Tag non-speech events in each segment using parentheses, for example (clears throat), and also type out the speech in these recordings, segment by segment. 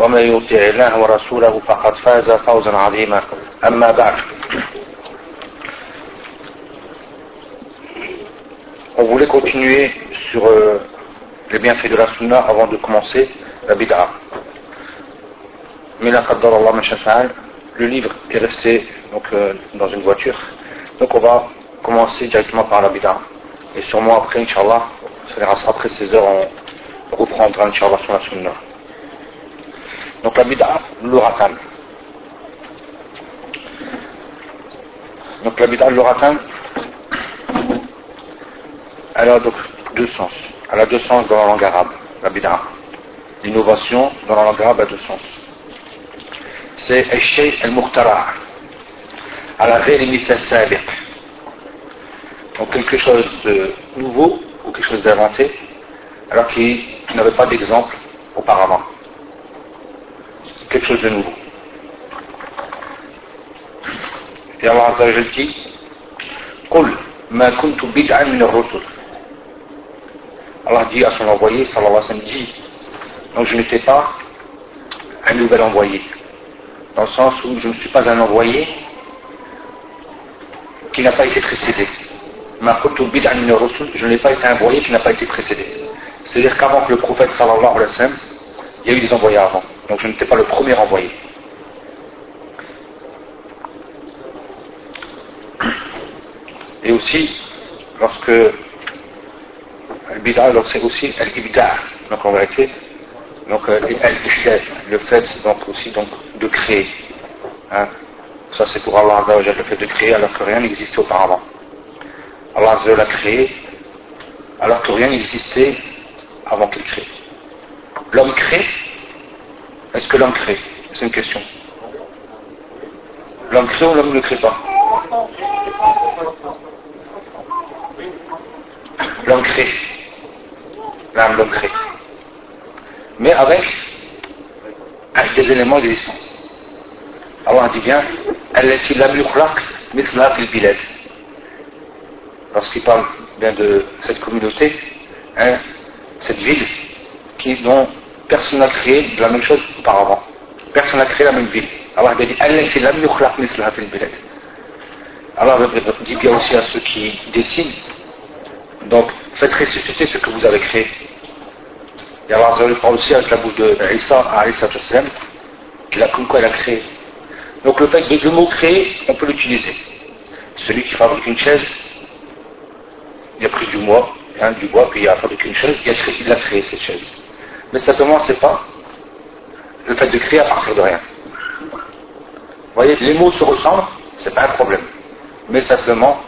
ومن يطع الله ورسوله فقد فاز فوزا عظيما أما بعد On voulait continuer sur euh, les bienfaits de la sunna avant de commencer la bid'a. Mais la qaddar Allah le livre est resté donc, euh, dans une voiture. Donc on va commencer directement par la bid'a. Et sûrement après, Inch'Allah, ça ira après 16 heures, on reprendra Inch'Allah sur la sunna. Donc la bid'a, l'uratan. Donc la bid'a, l'uratan, elle a donc deux sens. Elle a deux sens dans la langue arabe, la bid'a. L'innovation dans la langue arabe a deux sens. C'est al-shay al-muhtara. À la al Donc quelque chose de nouveau ou quelque chose d'inventé, alors qu'il n'avait pas d'exemple auparavant quelque chose de nouveau. Et Allah dit Qul al-rusul. Allah dit à son envoyé, sallallahu alayhi wa sallam, dit Donc je n'étais pas un nouvel envoyé. Dans le sens où je ne suis pas un envoyé qui n'a pas été précédé. Je n'ai pas été un envoyé qui n'a pas été précédé. C'est-à-dire qu'avant que le prophète sallallahu alayhi wa sallam, il y a eu des envoyés avant. Donc je n'étais pas le premier envoyé. Et aussi, lorsque Al-Bid'a, c'est aussi Al-Ibda, donc en vérité, donc euh, le fait donc aussi donc de créer. Hein. Ça c'est pour Allah le fait de créer alors que rien n'existait auparavant. Allah l'a créé alors que rien n'existait avant qu'il crée. L'homme crée, est-ce que l'homme crée C'est une question. L'homme crée ou l'homme ne crée pas L'homme crée l'âme l'homme crée. Mais avec, des éléments existants. Allah dit bien, Lorsqu'il parle bien de cette communauté, hein, cette ville, qui, dont personne n'a créé la même chose auparavant. Personne n'a créé la même ville. Allah dit, Allah dit bien aussi à ceux qui décident, donc faites ressusciter ce que vous avez créé. Et Allah parle aussi avec la bouche de Isa à Isa qu'il a comme quoi il a créé. Donc le fait de le mot créer, on peut l'utiliser. Celui qui fabrique une chaise, il a pris du bois, hein, du bois, puis il a fabriqué une chaise, il a il a créé cette chaise. Mais simplement, c'est pas le fait de créer à partir de rien. Vous voyez, les mots se ressemblent, c'est pas un problème. Mais simplement,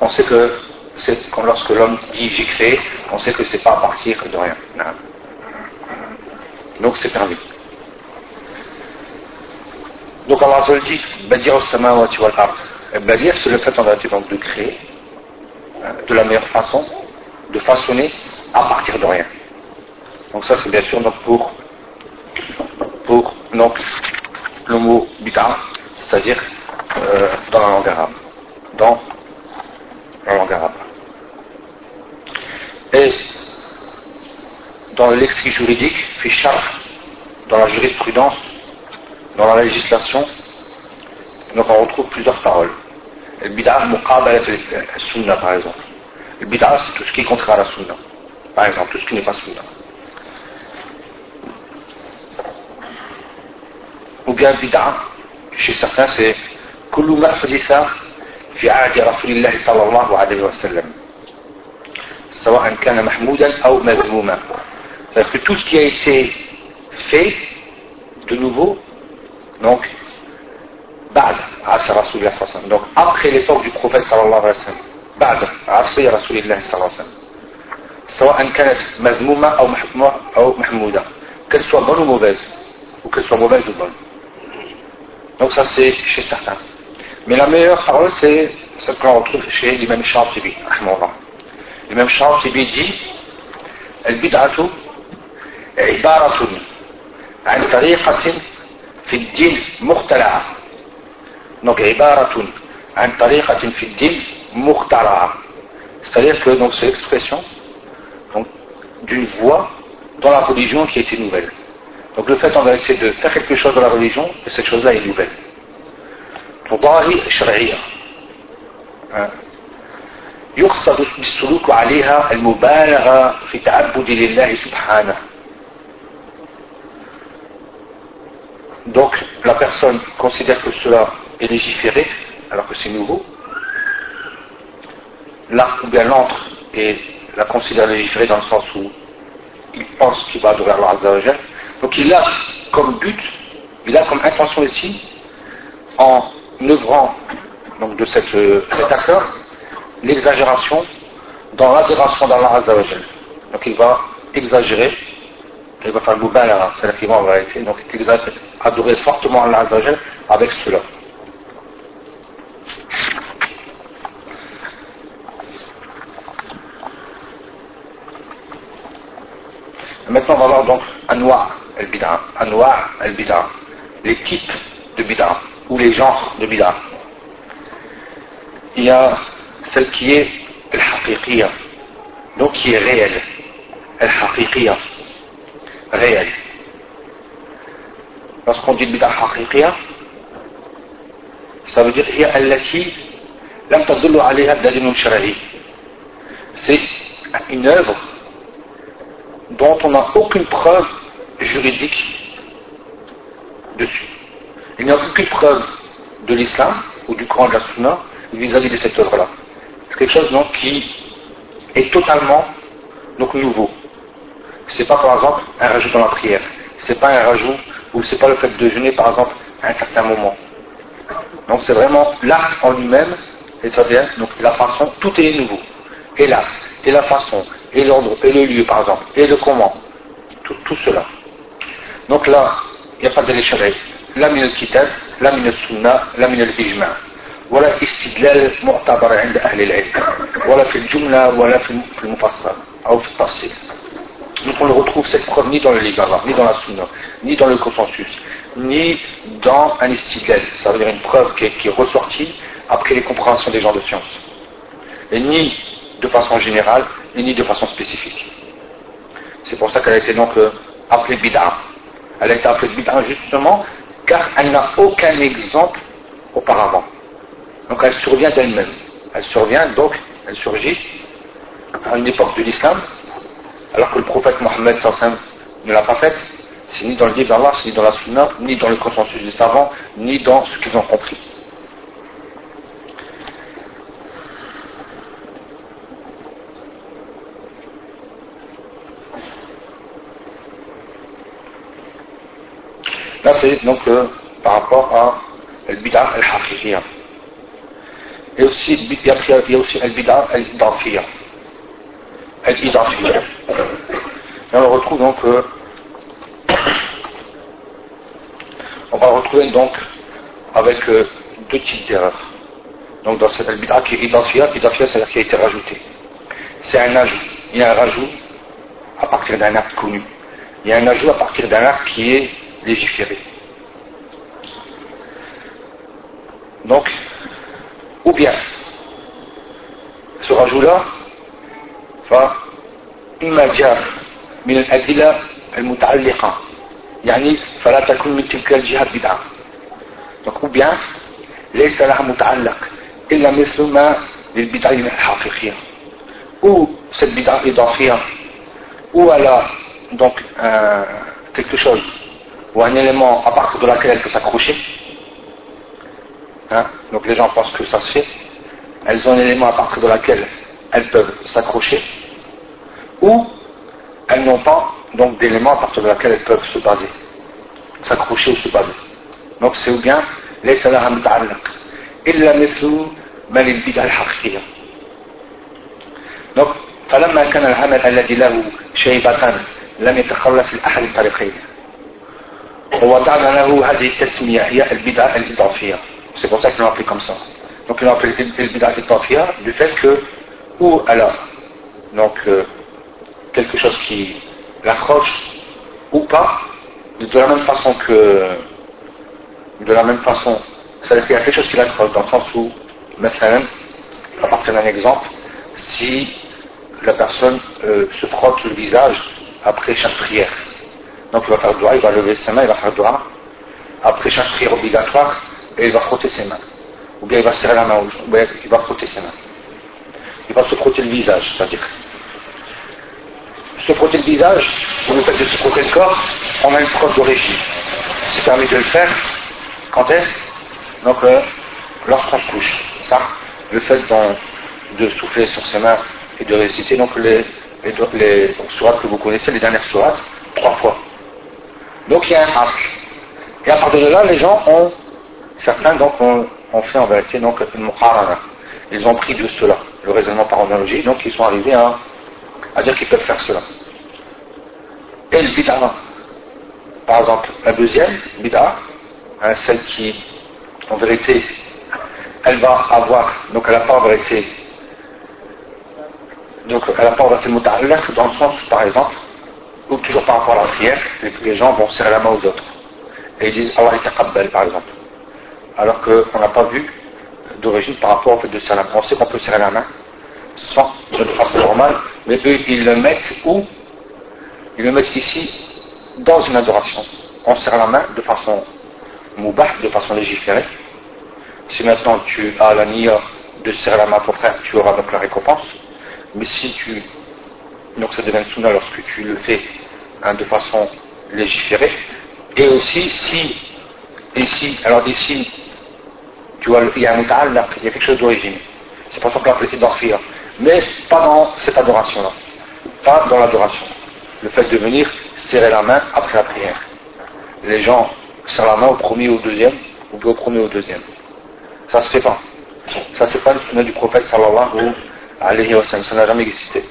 on sait que lorsque l'homme dit j'ai créé, on sait que c'est pas à partir de rien. Donc c'est permis. Donc Allah se dit, Badir samawati wal ard. Badir, c'est le fait en vérité donc de créer hein, de la meilleure façon, de façonner à partir de rien. Donc ça c'est bien sûr pour, pour le mot bid'a, c'est-à-dire euh, dans la langue arabe. Dans la langue arabe. Et dans le lexique juridique, dans la jurisprudence, dans la législation, on retrouve plusieurs paroles. Le bid'a muqabalat sunna par exemple. Le bid'a c'est tout ce qui est contraire à la sunna. Par exemple, tout ce qui n'est pas Ou bien bid'a, chez certains c'est kullu في عهد رسول الله صلى الله عليه وسلم سواء كان محمودا أو مذموما c'est-à-dire que tout ce qui a été fait de nouveau donc بعد عصر رسول الله صلى الله عليه وسلم donc après l'époque du prophète صلى الله عليه وسلم بعد عصر رسول الله صلى الله عليه وسلم سواء كانت مذمومة أو محمودة qu'elle soit bonne ou mauvaise ou qu'elle soit donc ça c'est chez certains mais la meilleure parole c'est ce qu'on retrouve chez l'imam Shatibi l'imam Shatibi dit البدعة عبارة عن طريقة في الدين مخترعة donc عبارة عن طريقة في الدين مخترعة c'est-à-dire que donc c'est l'expression d'une voie dans la religion qui était nouvelle. Donc le fait on va essayer de faire quelque chose dans la religion, et cette chose-là est nouvelle. تضاهي شرعية يقصد بالسلوك عليها المبالغة في تعبد لله سبحانه Donc la personne considère que cela est légiféré alors que c'est nouveau. Là, ou bien l'entre et la considère légiférée dans le sens où il pense qu'il va adorer Allah Azza donc il a comme but, il a comme intention ici, en œuvrant donc de cette, cet accord, l'exagération dans l'adoration d'Allah Azza Donc il va exagérer, il va faire le c'est-à-dire qu'il va en réalité, donc adorer fortement Allah Azza avec cela. Maintenant, on va voir donc Anwa al-bid'a, anwa' al-bid'a, les types de bid'a ou les genres de bid'a. Il y a celle qui est al-haqiqiyya, donc qui est réelle, al-haqiqiyya, réelle. Lorsqu'on dit bid'a haqiqiyya, ça veut dire. C'est une œuvre dont on n'a aucune preuve juridique dessus. Il n'y a aucune preuve de l'islam ou du Coran de la Sunna vis-à-vis de cette œuvre-là. C'est quelque chose donc, qui est totalement donc, nouveau. C'est pas par exemple un rajout dans la prière. C'est pas un rajout ou c'est pas le fait de jeûner par exemple à un certain moment. Donc c'est vraiment l'acte en lui-même, vient, donc la façon, tout est nouveau. Et l'acte, et la façon, et l'ordre, et le lieu par exemple, et le comment, tout, cela. Donc là, il n'y a pas de l'échelle. لا من الكتاب لا من السنة لا من الإجماع ولا استدلال معتبر عند أهل العلم ولا في الجملة ولا في المفصل أو في التفصيل donc on ne retrouve cette preuve ni dans le livre ni dans la sunna, ni dans le consensus, ni dans un istidlal, ça veut dire une preuve qui est, qui est ressortie après les compréhensions des gens de science. Et ni de façon générale, ni de façon spécifique. C'est pour ça qu'elle a été donc euh, appelée bid'a. Elle été appelée bid'a justement car elle n'a aucun exemple auparavant. Donc elle survient d'elle-même. Elle survient donc, elle surgit à une époque de l'islam, alors que le prophète Mohammed ne l'a pas faite. C'est ni dans le livre ni dans la sunna, ni dans le consensus des savants, ni dans ce qu'ils ont compris. Là, c'est donc euh, par rapport à al-bid'a al-haqiqiyya. Et aussi, il y a aussi al-bid'a al-idafiyya. Al-idafiyya. Et on retrouve donc, euh, (coughs) on va retrouver donc avec euh, deux types d'erreurs. Donc dans cette al-bid'a qui est idafiyya, idafiyya c'est-à-dire qui a été rajouté. C'est un ajout. Il y a un rajout à partir d'un acte connu. Il y a un ajout à partir d'un acte qui est légiférer. Donc, ou bien, ce rajout-là فإما جاء من الأدلة المتعلقة يعني فلا تكون من تلك الجهة بدعة ou bien ليس لها متعلق إلا مثل ما للبدع الحقيقية ou cette bid'a إضافية ou elle a donc euh, quelque chose ou un élément à partir de laquelle elle peut s'accrocher. Hein? Donc les gens pensent que ça se fait. elles ont un élément à partir de laquelle elles peuvent s'accrocher, ou elles n'ont pas donc d'éléments à partir de laquelle elles peuvent se baser, s'accrocher ou se baser. Donc c'est ou bien ليس لها متعلق إلا مثل من البدع الحقيقية donc فلما كان العمل الذي له شيبتان لم يتخلص لأحد الطريقين on va. C'est pour ça qu'ils l'ont appelé comme ça. Donc ils l'ont appelé al-bid'a al-idafiyya du fait que, ou alors, donc euh, quelque chose qui l'accroche ou pas, de la même façon que, de la même façon, ça veut dire qu'il y a quelque chose qui l'accroche, dans le sens où, maintenant, à partir d'un exemple, si la personne euh, se frotte le visage après chaque prière, donc il va faire doigt, il va lever ses mains, il va faire doigt. Après chaque prière obligatoire, et il va frotter ses mains. Ou bien il va serrer la main, ou bien il va frotter ses mains. Il va se frotter le visage, c'est-à-dire se frotter le visage, ou le fait de se frotter le corps, on a une preuve d'origine. C'est permis de le faire quand est-ce? Donc euh, lorsqu'on couche. Ça, le fait de souffler sur ses mains et de réciter donc les, les, les que vous connaissez, les dernières sourates, trois fois. Donc il y a un asl. Et à partir de là, les gens ont, certains donc ont, fait en vérité donc une muqarana. Ils ont pris de cela, le raisonnement par analogie, donc ils sont arrivés à, dire qu'ils peuvent faire cela. Et le bid'a, par exemple, la deuxième bid'a, hein, celle qui, en vérité, elle va avoir, donc elle n'a pas en vérité donc elle n'a pas le mot dans le sens, par exemple, ou toujours par rapport à la prière, les gens vont serrer la main aux autres. Et ils disent Allah est par exemple. Alors qu'on n'a pas vu d'origine par rapport au fait de serrer la main. On sait qu'on peut serrer la main sans, de façon normale, mais eux, ils le mettent où? Ils le mettent ici, dans une adoration. On serre la main de façon moubah, de façon légiférée. Si maintenant tu as la nia de serrer la main à ton frère, tu auras donc la récompense. Mais si tu. Donc ça devient sunna lorsque tu le fais hein, de façon légiférée. Et aussi si. Ici, alors ici, tu vois, il y a un là, il y a quelque chose d'origine. C'est pour ça qu'on l'appelle d'orphir. Mais pas dans cette adoration-là. Pas dans l'adoration. Le fait de venir serrer la main après la prière. Les gens serrent la main au premier ou au deuxième, ou au premier ou au deuxième. Ça se fait pas. Ça c'est pas le sunna du prophète sallallahu alayhi wa sallam, ça n'a jamais existé.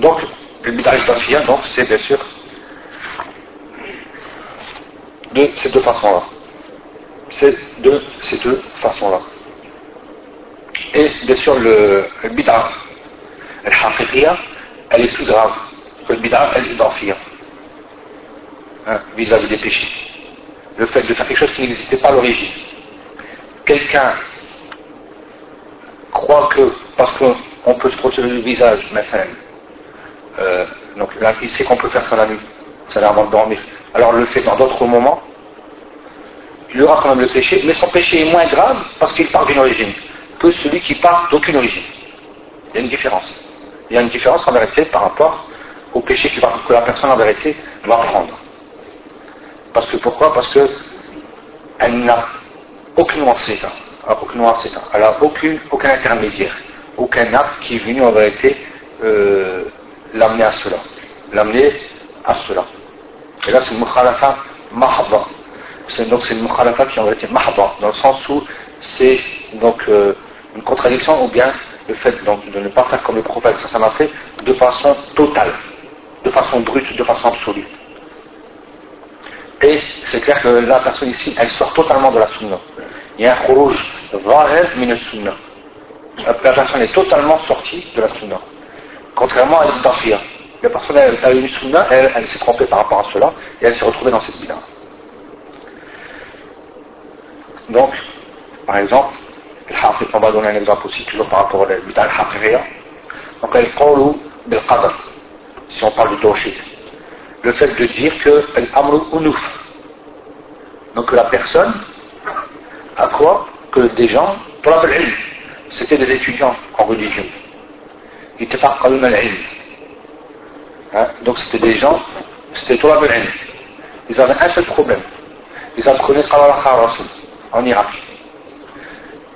Donc, le bid'a al donc c'est bien sûr de ces deux façons-là. C'est de ces deux façons-là. Et bien sûr, le, le bid'a al elle est plus grave que le bid'a al-idafiyya hein, vis-à-vis des péchés. Le fait de faire quelque chose qui n'existait pas à l'origine. Quelqu'un croit que parce qu'on peut se protéger le visage, maintenant, euh, donc là, il sait qu'on peut faire ça la nuit, ça avant de dormir. Alors le fait dans d'autres moments, il aura quand même le péché, mais son péché est moins grave parce qu'il part d'une origine que celui qui part d'aucune origine. Il y a une différence. Il y a une différence en vérité par rapport au péché que la personne en vérité va prendre. Parce que pourquoi? Parce que elle n'a aucune ça aucune Elle n'a aucun intermédiaire, aucun acte qui est venu en vérité euh, l'amener à cela. L'amener à cela. Et là, c'est une mukhalafa mahaba. Donc c'est une mukhalafa qui en mahaba, dans le sens où c'est donc euh, une contradiction ou bien le fait donc, de ne pas faire comme le prophète ça m'a fait de façon totale, de façon brute, de façon absolue. Et c'est clair que la personne ici, elle sort totalement de la sunna il y a un khuruj zahir min sunna. La personne est totalement sortie de la sunna. Contrairement à l'idafia. La personne a une sunna, elle, elle s'est trompée par rapport à cela, et elle s'est retrouvée dans cette bid'a. Donc, par exemple, on va donner un exemple aussi, toujours par rapport à la bid'a al Donc, elle qawlu bil qadr, si on parle du tawhid. Le fait de dire que l'amru unuf. Donc, la personne, à quoi? Que des gens, c'était des étudiants en religion. Ils comme hein? Donc c'était des gens, c'était toi Ils avaient un seul problème. Ils apprenaient en Irak.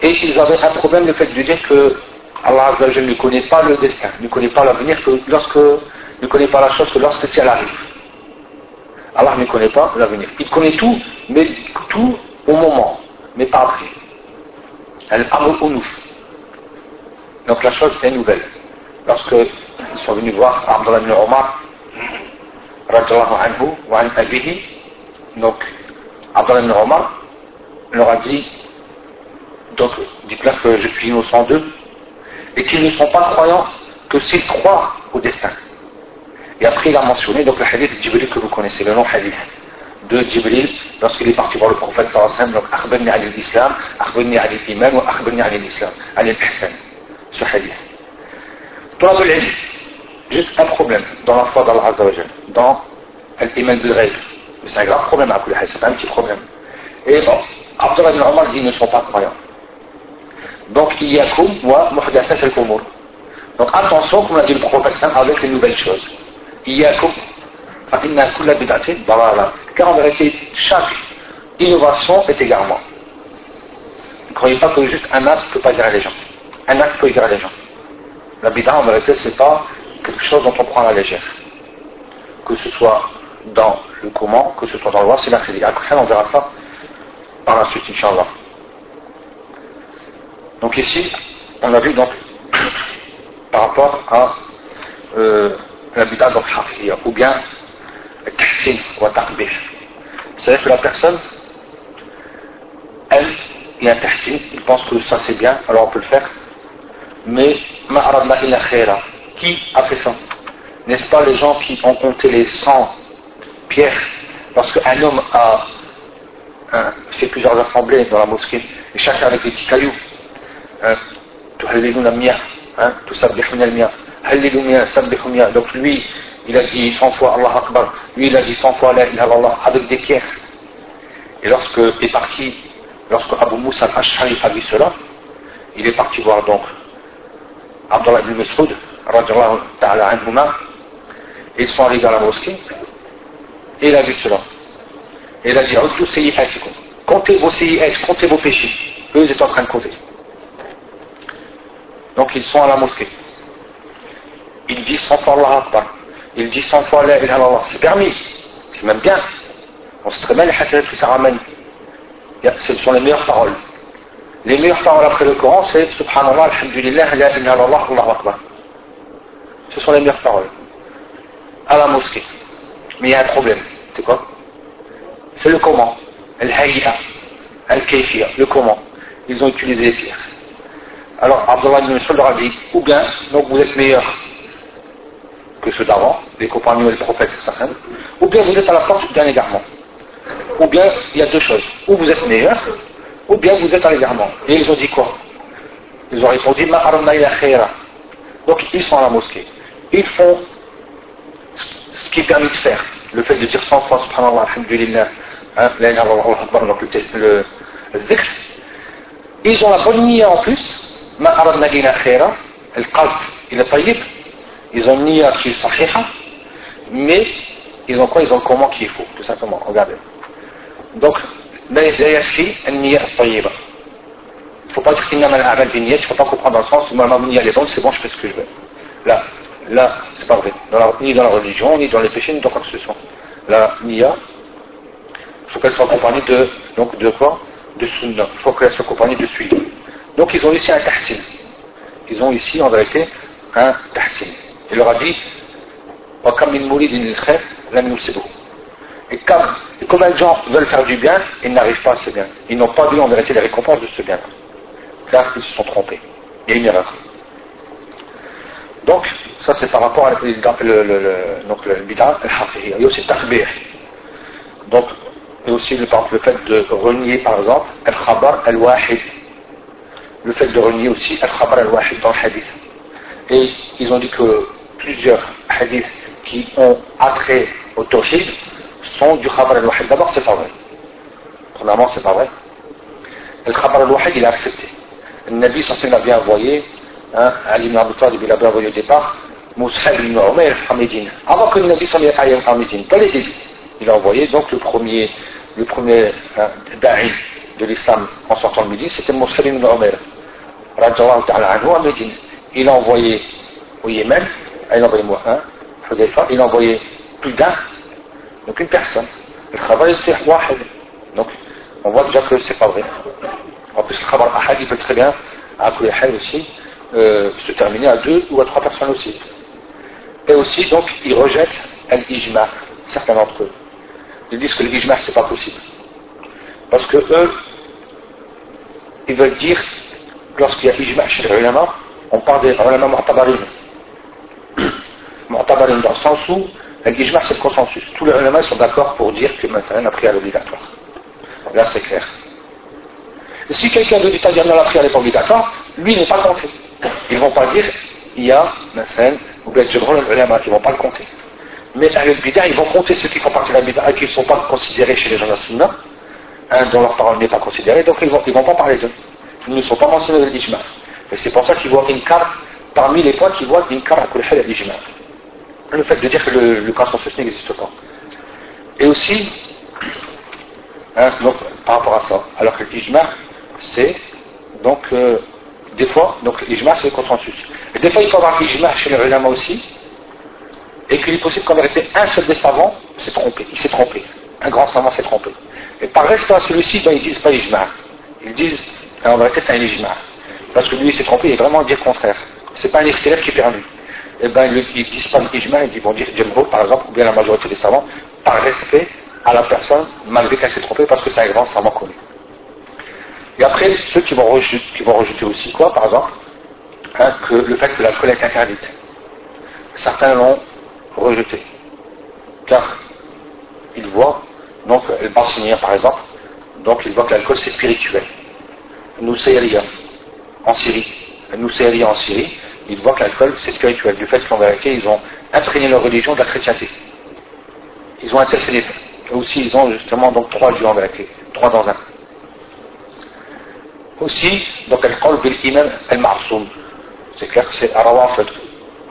Et ils avaient un problème, le fait de dire que Allah ne connaît pas le destin, ne connaît pas l'avenir, que lorsque, ne connaît pas la chose que lorsque elle arrive. Allah ne connaît pas l'avenir. Il connaît tout, mais tout au moment, mais pas après. Elle Donc la chose est nouvelle. Lorsque ils sont venus voir Abdullah ibn Omar, anhu, wa an abihi, donc Abdullah ibn Omar leur a dit, donc dites-leur que je suis innocent d'eux, et qu'ils ne sont pas croyants que s'ils croient au destin. Et après il a mentionné donc le hadith Jibril que vous connaissez, le long hadith de Jibril lorsqu'il est parti voir le prophète sallallahu alayhi donc akhbarni ali l'islam, akhbarni ali l'iman ou akhbarni ali l'islam, ali l'ihsan, ce hadith. Juste un problème dans la foi d'Allah Azza wa dans l'iman bil ghayb. C'est un grave problème à c'est un petit problème. Et bon, Abdullah ibn Omar ils ne sont pas croyants. Donc, il y a comme wa muhdathas al-umur. Donc, attention, comme l'a dit le prophète avec les nouvelles choses. Il y a comme car en vérité, chaque innovation est égarement. Ne croyez pas que juste un acte ne peut pas égarer les gens. Un acte peut égarer les gens. La bid'a, en vérité, c'est pas quelque chose dont on prend la légère. Que ce soit dans le comment, que ce soit dans le loi, c'est critique. Après ça, on verra ça par la suite, Inch'Allah. Donc ici, on a vu donc (coughs) par rapport à euh, la ou bien tahsin ou taqbih. C'est-à-dire que la personne, elle, il y a un il pense que ça c'est bien, alors on peut le faire, mais qui a fait ça. N'est-ce pas les gens qui ont compté les 100 pierres Lorsqu'un homme a fait plusieurs assemblées dans la mosquée, et chacun avec des petits cailloux, hein, hein, tout ça, donc lui, il a dit 100 fois Allah Akbar, lui il a dit 100 fois La ilaha Allah avec des pierres. Et lorsque est parti, lorsque Abu Moussa al-Ash'ari a vu cela, il est parti voir donc Abdullah ibn Mas'ud, ta'ala anhuma, ils sont arrivés à la mosquée, et il a vu cela. Et il a dit, comptez vos CIS, comptez vos péchés. Eux, ils étaient en train de compter. Donc ils sont à la mosquée. Ils disent 100 fois Allah Akbar il dit 100 fois la c'est permis, c'est même bien. On sait très bien les hasanat ramène. Ce sont les meilleures paroles. Les meilleures paroles après le Coran, c'est Subhanallah, Alhamdulillah, la ilaha illallah, Allahu Akbar. Ce sont les meilleures paroles. À la mosquée. Mais il y a un problème. C'est quoi? C'est le comment. Al-Hayya, Al-Kayfiya, le comment. Ils ont utilisé les pierres. Alors, Abdullah ibn Mas'ud leur a dit, ou bien, donc vous êtes meilleurs que ceux d'avant, les compagnons et le prophète, ou bien vous êtes à la force d'un égarement. Ou bien il y a deux choses. Ou vous êtes meilleur, ou bien vous êtes à l'égarement. Et ils ont dit quoi? Ils ont répondu Donc ils sont à la mosquée. Ils font ce qui est permis de faire. Le fait de dire 100 fois subhanallah, alhamdulillah, hein, donc le, le dhikr. Ils ont la bonne niya en plus. Ma aradna ila khaira. El il est tayyib. Ils ont niya qui est sahiha, mais ils ont quoi? Ils ont le comment qu'il faut, tout simplement. Regardez. Donc, il ne faut pas dire qu'il y a un il ne faut pas comprendre dans le sens où ma niya est bonne, c'est bon, je fais ce que je veux. Là, là, c'est pas vrai. ni dans la religion, ni dans les péchés, ni dans quoi que ce soit. La niya, il faut qu'elle soit accompagnée de, donc, de quoi? De sunnah. Il faut qu'elle soit accompagnée de suivi. Donc, ils ont ici un tahsin. Ils ont ici, en vérité, un tahsin. Il leur a dit et comme, combien de gens veulent faire du bien, ils n'arrivent pas à ce bien. Ils n'ont pas vu en vérité les récompenses de ce bien. Car ils se sont trompés. Il y a une erreur. Donc, ça c'est par rapport à le, le, le, donc le Il y a aussi takbir. Donc, et aussi le, le fait de renier par exemple al-khabar al-wahid. Le fait de renier aussi al-khabar al-wahid dans le hadith. Et ils ont dit que plusieurs hadiths qui ont attrait au tawhid du khabar al-wahid. D'abord, c'est pas vrai. Premièrement, c'est pas vrai. Le khabar al-wahid, il a accepté. Le Nabi, censé l'avait envoyé, hein, Ali ibn Abu Talib, il l'avait envoyé au départ, Moussa ibn Umayr à Médine. Avant que le Nabi s'en à Médine, pas les débuts. Il a envoyé donc le premier, le premier hein, de l'islam en sortant de Médine, c'était Moussalim ibn Omer. à Médine. Il a envoyé au Yémen, il a envoyé moi un, il a envoyé plus d'un, donc une personne. Le travail c'est. Donc, on voit déjà que c'est pas vrai. En plus, le travail ahad, il peut très bien, à aussi, euh, se terminer à deux ou à trois personnes aussi. Et aussi, donc, ils rejettent l'ijma, certains d'entre eux. Ils disent que l'ijma, c'est pas possible. Parce que eux, ils veulent dire, lorsqu'il y a ijma chez les on parle des ulama mu'tabarin. (clears throat) Mu'tabarin dans le sens où l'ijma, c'est le consensus. Tous les ulama sont d'accord pour dire que maintenant, la prière est obligatoire. Là, c'est clair. Si quelqu'un l'État dit non, la prière n'est pas obligatoire, lui n'est pas compté. Ils ne vont pas dire, il y a, maintenant, ou bien ils ne vont pas le compter. Mais avec Bida, ils vont compter ceux qui font partie de la et qui ne sont pas considérés chez les gens de la dont leur parole n'est pas considérée, donc ils ne vont, ils vont pas parler d'eux. Ils ne sont pas mentionnés dans l'Ijma. Et c'est pour ça qu'ils voient une carte, parmi les points qu'ils voient carte à Kulhel et l'Ijma. Le fait de dire que le, le n'existe pas. Et aussi, hein, donc, par rapport à ça, alors que l'Ijma, c'est donc euh, des fois, donc l'Ijma c'est le consensus. Et des fois il faut avoir l'Ijma chez les ulama aussi, et qu'il est possible qu'en vérité un seul des savants s'est trompé, il s'est trompé. Un grand savant s'est trompé. Et par respect à celui-ci, ben, ils disent pas Ijma. Ils disent, en vérité c'est un Ijma. Parce que lui il s'est trompé, il est vraiment dire le contraire. C'est pas un élève qui est perdu. Et ben pas l'Ijma, ils vont dire Jumbo par exemple, ou bien la majorité des savants, par respect à la personne, malgré qu'elle s'est trompée, parce que c'est un grand savant connu. Et après, ceux qui vont, rejeter, qui vont rejeter aussi quoi, par exemple hein, que Le fait que l'alcool est interdite. Certains l'ont rejeté. Car ils voient, donc, le Barsiniens par exemple, donc ils voient que l'alcool c'est spirituel. Nous en Syrie. Nous en Syrie, ils voient que l'alcool c'est spirituel. Du fait qu'en vérité, ils ont imprégné leur religion de la chrétienté. Ils ont intercédé. Aussi, ils ont justement donc trois dieux en vérité. Trois dans un aussi, donc elle parle de l'imam al-ma'soum. C'est clair que c'est Arawafid.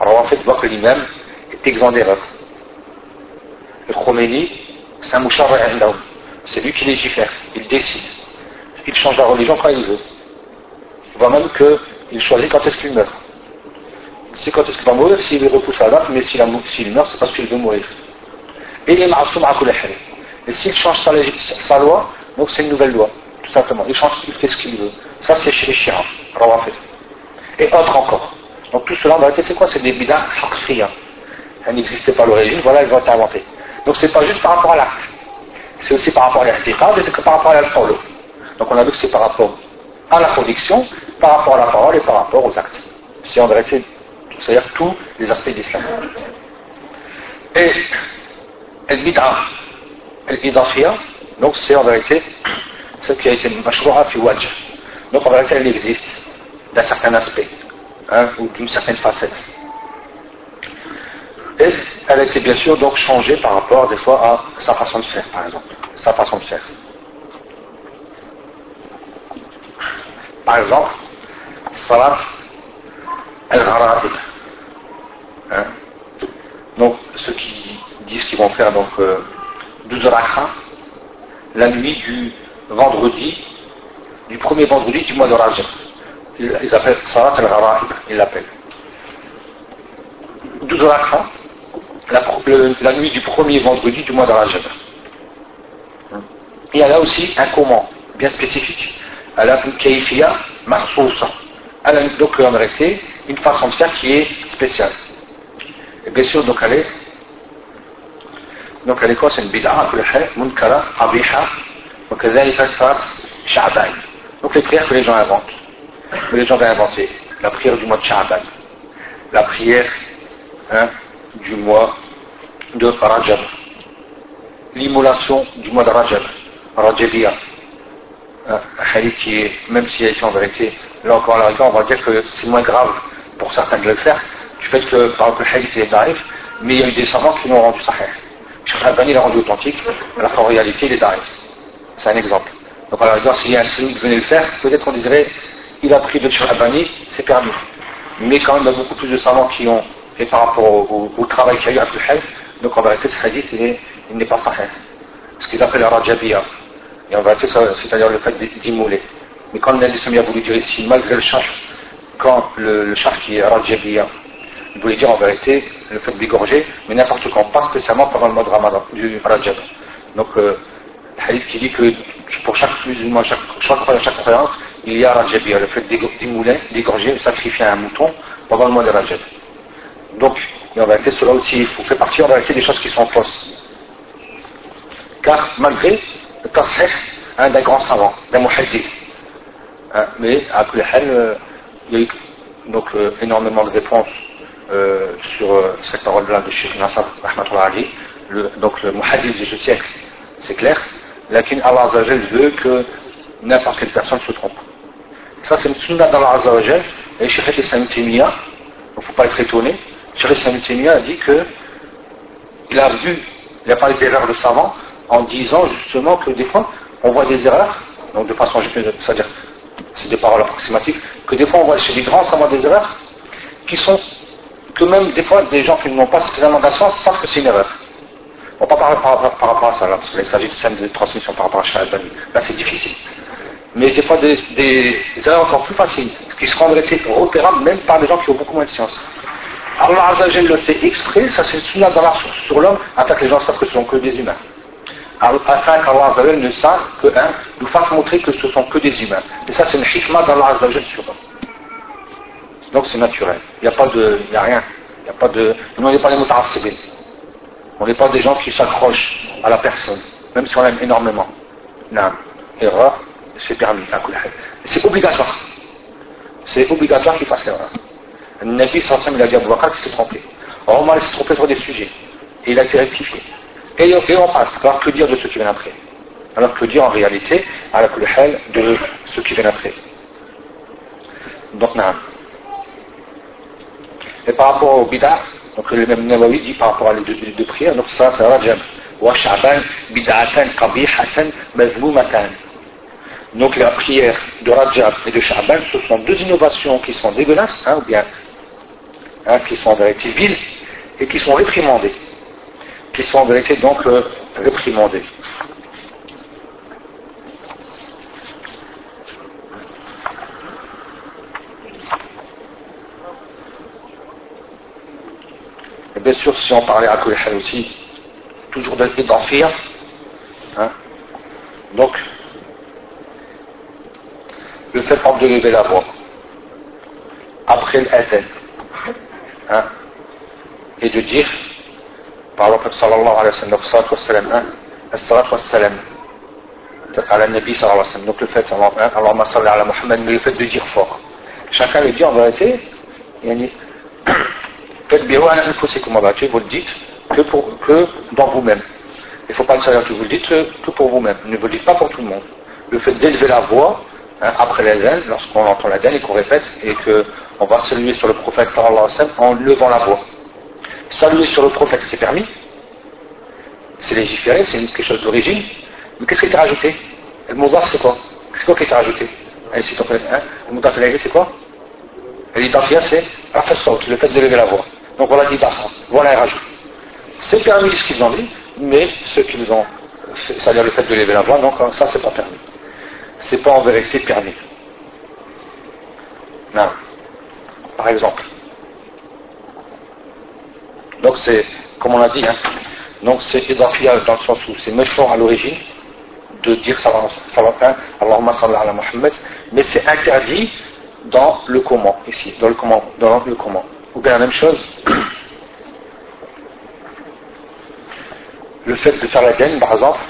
Arawafid voit que l'imam est exempt d'erreur. Le Khomeini, c'est un mouchard C'est lui qui légifère, il décide. Il change la religion quand il veut. Il voit même qu'il choisit quand est-ce qu'il meurt. Sait quand est-ce qu'il va mourir, s'il repousse la date, mais s'il meurt, c'est parce qu'il veut mourir. Et il est Et s'il change sa, loi, donc c'est une nouvelle loi tout simplement. Il change, il fait ce qu'il veut. Ça, c'est chez les chiens, Et autre encore. Donc tout cela, en réalité, c'est quoi? C'est des bidins haqfiya. Elle n'existait pas à l'origine, voilà, ils vont être inventés. Donc c'est pas juste par rapport à l'acte. C'est aussi par rapport à l'irtiqad et c'est par rapport à l'alcool. Donc on a vu que c'est par rapport à la conviction, par rapport à la parole et par rapport aux actes. C'est en vérité, c'est-à-dire tous les aspects de l'islam. Et el-bid'a, el donc c'est en vérité ce qui a été mashroura fi wajh. Donc en vérité, elle existe d'un certain aspect, hein, ou d'une certaine facette. Et elle a été bien sûr donc changée par rapport des fois à sa façon de faire, par exemple. Sa façon de faire. Par exemple, salat al-ghara'ib. Hein? Donc ceux qui disent qu'ils vont faire donc euh, 12 rakha la nuit du vendredi, du premier vendredi du mois de Rajab. Ils appellent Salat al-Ghara'ib, ils l'appellent. 12 rakha, la, nuit du premier vendredi du mois de Rajab. Il y a là aussi un comment bien spécifique. Elle a une kaifia marsousa. Elle a donc une façon de faire qui est spéciale. Et bien sûr, donc elle est, donc elle est quoi? C'est une bid'a, munkara, abiha, donc les prières que les gens inventent, que les gens vont inventer, la prière du mois de Sha'ban, la prière hein, du mois de Rajab, l'immolation du mois de Rajab, Rajabiyya, un hadith qui est, même si est en vérité, là encore là, on va dire que c'est moins grave pour certains de le faire, du fait que par exemple le hadith est tarif, mais il y a eu des savants qui l'ont rendu sahih. Cheikh Albani l'a rendu authentique, alors qu'en réalité il est tarif. C'est un exemple. Donc à la rigueur, s'il y a un qui venait le faire, peut-être qu'on dirait, il a pris de Shirabani, c'est permis. Mais quand même, il y a beaucoup plus de savants qui ont fait par rapport au, travail qu'il y a eu à Hajj, donc en vérité, ce hadith, il n'est pas sahih. Ce qu'ils appellent la Rajabiyya. Et en vérité, c'est-à-dire le fait d'immoler. Mais quand Nabi a voulu dire ici, malgré le chef, quand le, le qui est Rajabiya, il voulait dire en vérité le fait d'égorger, mais n'importe quand, pas spécialement pendant le mois de Ramadan, du Rajab. Donc, euh, le hadith qui dit que pour chaque musulman, chaque, chaque, chaque croyance, il y a Rajabiyya, le fait d'égorger, de sacrifier un mouton pendant le mois de Rajab. Donc, et en vérité, cela aussi, faire partie en vérité des choses qui sont fausses. Car malgré le tasrih hein, d'un grand savant, d'un muhaddith, hein, mais à euh, il y a eu donc, euh, énormément de réponses euh, sur euh, cette parole-là de Sheikh Nasser Ali, le, donc le muhadith ce siècle, c'est clair, lakin Allah veut que n'importe quelle personne se trompe. Ça c'est une sunna d'Allah Azzawajal, et Sheikh Islam Timiya, il ne faut pas être étonné, Sheikh Islam Timiya a dit que il a vu, il a parlé d'erreurs de savants en disant justement que des fois on voit des erreurs, donc de façon, c'est-à-dire c'est des paroles approximatives, que des fois on voit chez les grands savants des erreurs qui sont que même des fois des gens qui n'ont pas suffisamment d'assurance savent que c'est une erreur. On va pas parler par, rapport à ça, là, parce qu'il s'agit de scène de transmission par rapport à Shahad Là, c'est difficile. Mais des fois, des, erreurs encore plus faciles, qui seront repérables même par des gens qui ont beaucoup moins de science. Allah Azzajal le fait exprès, ça c'est une dans la sur l'homme, afin que les gens savent que ce sont que des humains. Afin qu'Allah ne sache que, hein, nous fasse montrer que ce sont que des humains. Et ça c'est une hikmah d'Allah sur l'homme. Donc c'est naturel. Il n'y a pas de, il n'y a rien. Il n'y a pas de, nous on n'est pas des mutarassibin. On n'est pas des gens qui s'accrochent à la personne, même si on l'aime énormément. Non. Erreur, c'est permis. C'est obligatoire. C'est obligatoire qu'il fasse l'erreur. Le Nabi il a dit à Bakr qu'il s'est trompé. Omar s'est trompé sur des sujets. Et il a été rectifié. Et, et on passe. Alors que dire de ce qui vient après Alors que dire en réalité à la de ce qui vient après Donc, non. Et par rapport au bid'ah, donc le même Nawawi dit par rapport à les deux, prières, donc ça c'est Rajab. Wa Sha'ban. Donc la prière de Rajab et de Sha'ban, ce sont deux innovations qui sont dégueulasses, hein, ou bien hein, qui sont en vérité viles, et qui sont réprimandées. Qui sont en vérité donc euh, réprimandées. bien sûr, si on parlait à Kulhal aussi, toujours d'en faire, hein, donc, le fait de lever la voix, après l'Aden, hein, et de dire, par le prophète sallallahu alayhi wa sallam, hein, as-salat wa salam, à la sallallahu alayhi wa sallam, donc le fait, Allahumma salli ala Muhammad, mais le fait de dire fort. Chacun le dit en vérité, Faites (clears throat) bien vous le dites que, dans vous-même. Il ne faut pas savoir que vous le dites que pour vous-même. Ne vous le dites pas pour tout le monde. Le fait d'élever la voix hein, après la lorsqu'on entend la et qu'on répète, et qu'on va saluer sur le prophète sallallahu alayhi wa sallam en levant la voix. Saluer sur le prophète, c'est permis. C'est légiféré, c'est quelque chose d'origine. Mais qu'est-ce qui est rajouté? Le mot c'est quoi? C'est quoi qui est rajouté? Hein, Le mot c'est quoi? L'identité, c'est le fait d'élever la voix. Donc voilà dit Voilà un rajout. C'est permis ce qu'ils ont dit, mais ceux qui nous ont, c'est-à-dire le fait de lever la voix, donc ça c'est pas permis. C'est pas en vérité permis. Non. Par exemple. Donc c'est, comme on l'a dit, hein, donc c'est idafiya dans le sens où c'est méchant à l'origine de dire sallallahu Allahumma salli ala Muhammad, mais c'est interdit dans le comment, ici, dans le comment, dans le comment. Ou bien la même chose, le fait de faire la gaine, par exemple,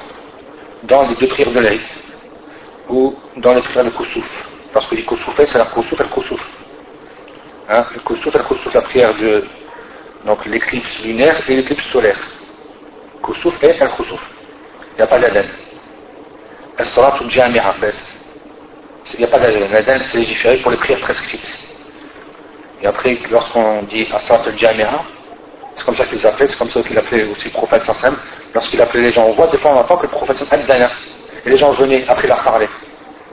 dans les deux prières de l'Aïd, ou dans les prières de Koussouf. Parce que les Koussouf, c'est la Koussouf et. Hein, le Koussouf le Koussouf, la prière de donc l'éclipse lunaire et l'éclipse solaire. Koussouf et le Koussouf. Il n'y a pas d'Aden. As-salat jami'a, il n'y a pas d'Aden. L'Aden, c'est légiféré pour les prières prescrites. Et après, lorsqu'on dit Asrat al-Jami'a, c'est comme ça qu'ils appelaient, c'est comme ça qu'il appelait aussi le prophète Sassam, lorsqu'il appelait les gens, on voit des fois on entend que le prophète Sassam et les gens venaient après leur parler.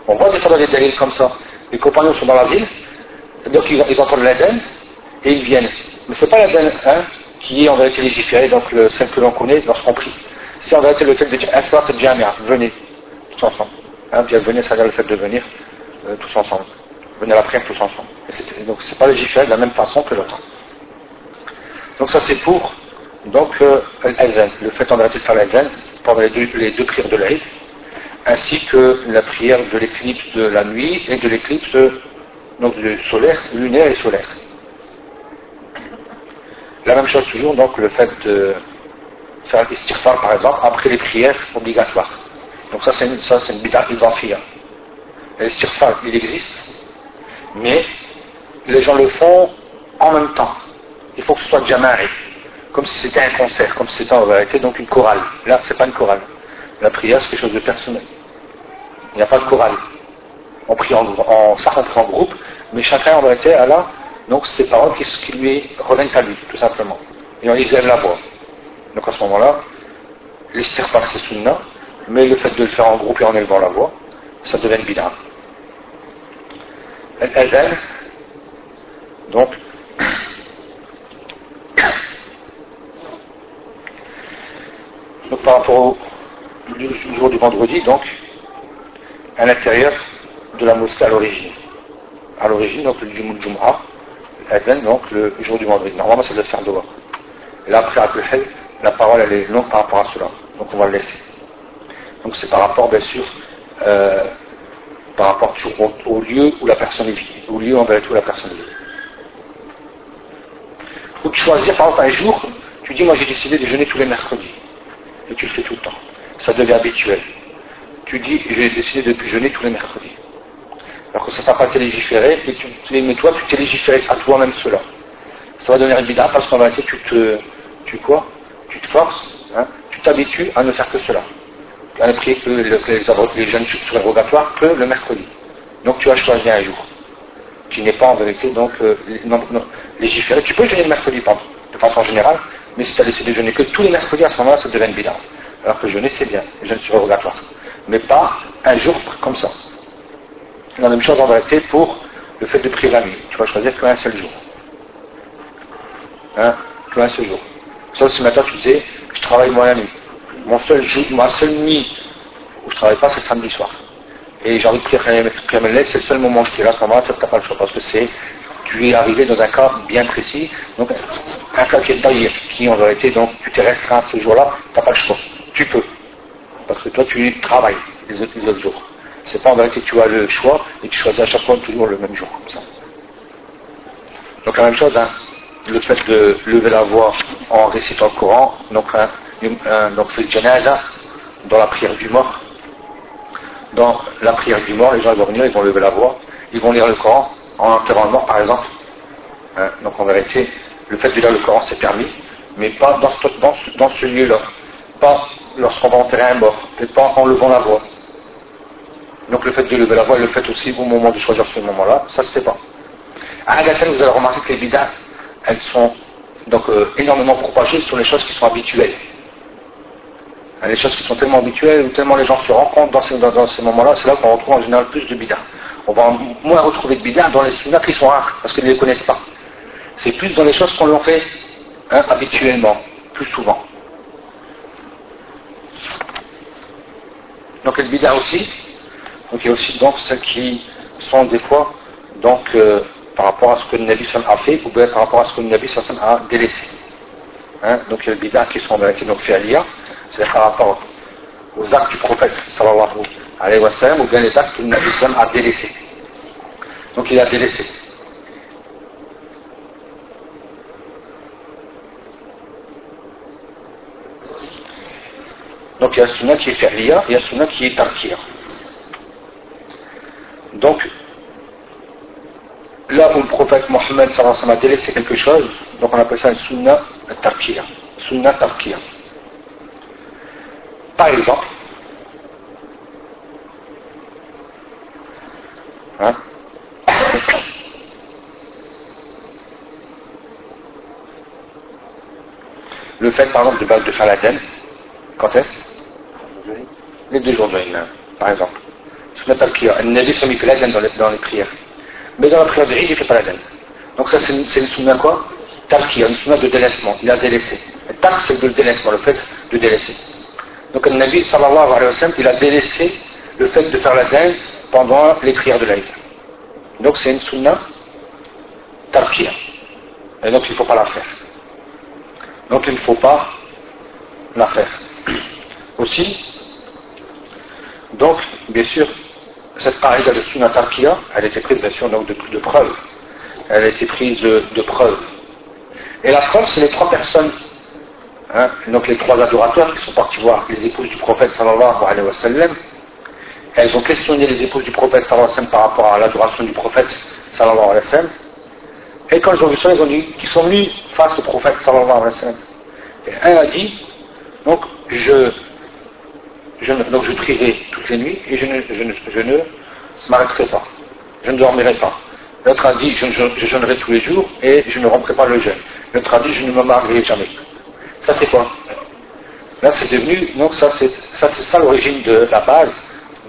On voit des fois dans des délits comme ça, les compagnons sont dans la ville, donc ils, ils entendent l'Aden, et ils viennent. Mais c'est pas l'Aden hein, qui est en vérité légiféré, donc le, celle que l'on connaît lorsqu'on prie. C'est en vérité le fait de dire Asrat al-Jami'a, venez. tous ensemble. Hein, venir, ça veut dire le fait de venir euh, tous ensemble. Venir la prière tous ensemble. Et donc c'est pas légiféré de la même façon que l'autre. Donc ça c'est pour donc euh, le fait d'arrêter de faire l'Azan pendant les deux, prières de l'Aïd, ainsi que la prière de l'éclipse de la nuit et de l'éclipse solaire, lunaire et solaire. La même chose toujours, donc le fait de faire istighfar par exemple après les prières obligatoires. Donc ça c'est une, ça, c'est une bid'a identifiée. L'istighfar, il existe, mais les gens le font en même temps. Il faut que ce soit jama'i, comme si c'était un concert, comme si c'était en vérité donc une chorale. Là, c'est pas une chorale. La prière, c'est quelque chose de personnel. Il n'y a pas de chorale. On prie en, en, en groupe, mais chacun en vérité a donc ses paroles qui, qui lui reviennent à lui, tout simplement. Et on les aime la voix. Donc à ce moment-là, l'istighfar c'est sunna, mais le fait de le faire en groupe et en élevant la voix, ça devient bid'a. Elle, donc, (coughs) donc par rapport au, jour du vendredi, donc, à l'intérieur de la mosquée à l'origine. À l'origine, donc le Jum'a, donc le jour du vendredi. Normalement, ça doit faire dehors. Et là, après, la parole, elle est longue par rapport à cela. Donc, on va le laisser. Donc, c'est par rapport, bien sûr, euh, par rapport au, lieu où la personne est au lieu en vérité où la personne est. Ou tu choisir, par exemple, un jour, tu dis, moi, j'ai décidé de jeûner tous les mercredis. Et tu le fais tout le temps. Ça devient habituel. Tu dis, j'ai décidé de jeûner tous les mercredis. Alors que ça sera pas légiféré, et tu, mais toi, tu t'es légiféré à toi-même cela. Ça va devenir une bid'a parce qu'en réalité, tu te, tu quoi? Tu te forces, hein, tu t'habitues à ne faire que cela. À ne prier que les, les jeunes surrogatoires que le mercredi. Donc tu as choisi un jour qui n'est pas en vérité donc euh, légiféré. Tu peux jeûner le mercredi, pardon, de façon générale, mais si tu as décidé de jeûner que tous les mercredis, à ce moment-là, ça devient une bid'a. Alors que jeûner, c'est bien, les jeûnes surrogatoires. Mais pas un jour comme ça. La même chose en vérité pour le fait de prier la nuit. Tu vas choisir qu'un seul jour. Hein Qu'un seul jour. Sauf si maintenant tu disais, je travaille moi la nuit. Mon seul jour, ma seule nuit où je travaille pas, c'est samedi soir. Et j'ai envie de prier Qiyam c'est le seul moment où je suis là, moment-là, tu n'as pas le choix. Parce que c'est, tu es arrivé dans un cas bien précis. Donc, un cas qui est taillé, qui en vérité, donc, tu te restreint ce jour-là, tu n'as pas le choix. Tu peux. Parce que toi, tu travailles les autres jours. C'est pas en vérité que tu as le choix et tu choisis à chaque fois toujours le même jour comme ça. Donc la même chose, hein, le fait de lever la voix en récitant le Coran, donc, hein, fait janaza dans la prière du mort. Dans la prière du mort, les gens vont venir, ils vont lever la voix, ils vont lire le Coran en enterrant le mort par exemple. Hein, donc en vérité, le fait de lire le Coran c'est permis, mais pas dans ce, lieu-là. Pas lorsqu'on va enterrer un mort, et pas en levant la voix. Donc le fait de lever la voix et le fait aussi au moment de choisir ce moment-là, ça se pas. À Agassane, vous allez remarquer que les bid'as, elles sont donc euh, énormément propagées sur les choses qui sont habituelles. Hein, les choses qui sont tellement habituelles, ou tellement les gens se rencontrent dans ces, dans, ces moments-là, c'est là, qu'on retrouve en général plus de bid'as. On va moins retrouver de bid'as dans les sunnahs qui sont rares, parce qu'ils ne les connaissent pas. C'est plus dans les choses qu'on leur fait hein, habituellement, plus souvent. Donc les bid'as aussi, donc il y a aussi donc qui sont des fois donc euh, par rapport à ce que le Nabi a fait ou bien par rapport à ce que le Nabi a délaissé. Hein? Donc il y a les bid'ah qui sont donc lire, c'est par rapport aux actes du prophète sallallahu alayhi wa sallam ou bien les actes que le Nabi a délaissés. Donc il a délaissé. Donc il y a sunnah qui est fi'liya, il y a sunnah qui est tarkir. Donc, là où le prophète Mohammed a délaissé quelque chose, donc on appelle ça une sunnah tarkir. Sunnah tarkir. Par exemple, hein, le fait par exemple de, de faire la quand est-ce? Les deux jours de par exemple. Sunnat al-Qiyam. Le Nabi il fait l'adhan dans, dans les prières. Mais dans la prière de Eid, il ne fait pas l'adhan. Donc ça, c'est une, sunna quoi? Tarkiya, une sunna de délaissement. Il a délaissé. Le c'est le délaissement, le fait de délaisser. Donc le Nabi sallallahu alayhi wa sallam, il a délaissé le fait de faire la dinde pendant les prières de l'Aïd. Donc c'est une sunna tarkia. Et donc il ne faut pas la faire. Donc il ne faut pas la faire. (clears throat) Aussi, donc bien sûr, cette parida de sunna tarkia, elle était prise bien sûr donc, de, de preuve. Elle a été prise de, de preuve. Et la preuve, c'est les trois personnes Hein, donc les trois adorateurs qui sont partis voir les épouses du prophète sallallahu alayhi wa sallam, elles ont questionné les épouses du prophète sallallahu alayhi wa sallam par rapport à l'adoration du prophète sallallahu alayhi wa sallam. Et quand ils ont vu ça, ils ont dit qu'ils sont venus face au prophète sallallahu alayhi wa sallam. Et un a dit, donc je, donc je prierai toutes les nuits et je ne, m'arrêterai pas. Je ne dormirai pas. L'autre a dit, je, je, jeûnerai tous les jours et je ne romprai pas le jeûne. L'autre a dit, je ne me marierai jamais. Ça c'est quoi? Là c'est devenu, donc ça c'est ça, l'origine de la base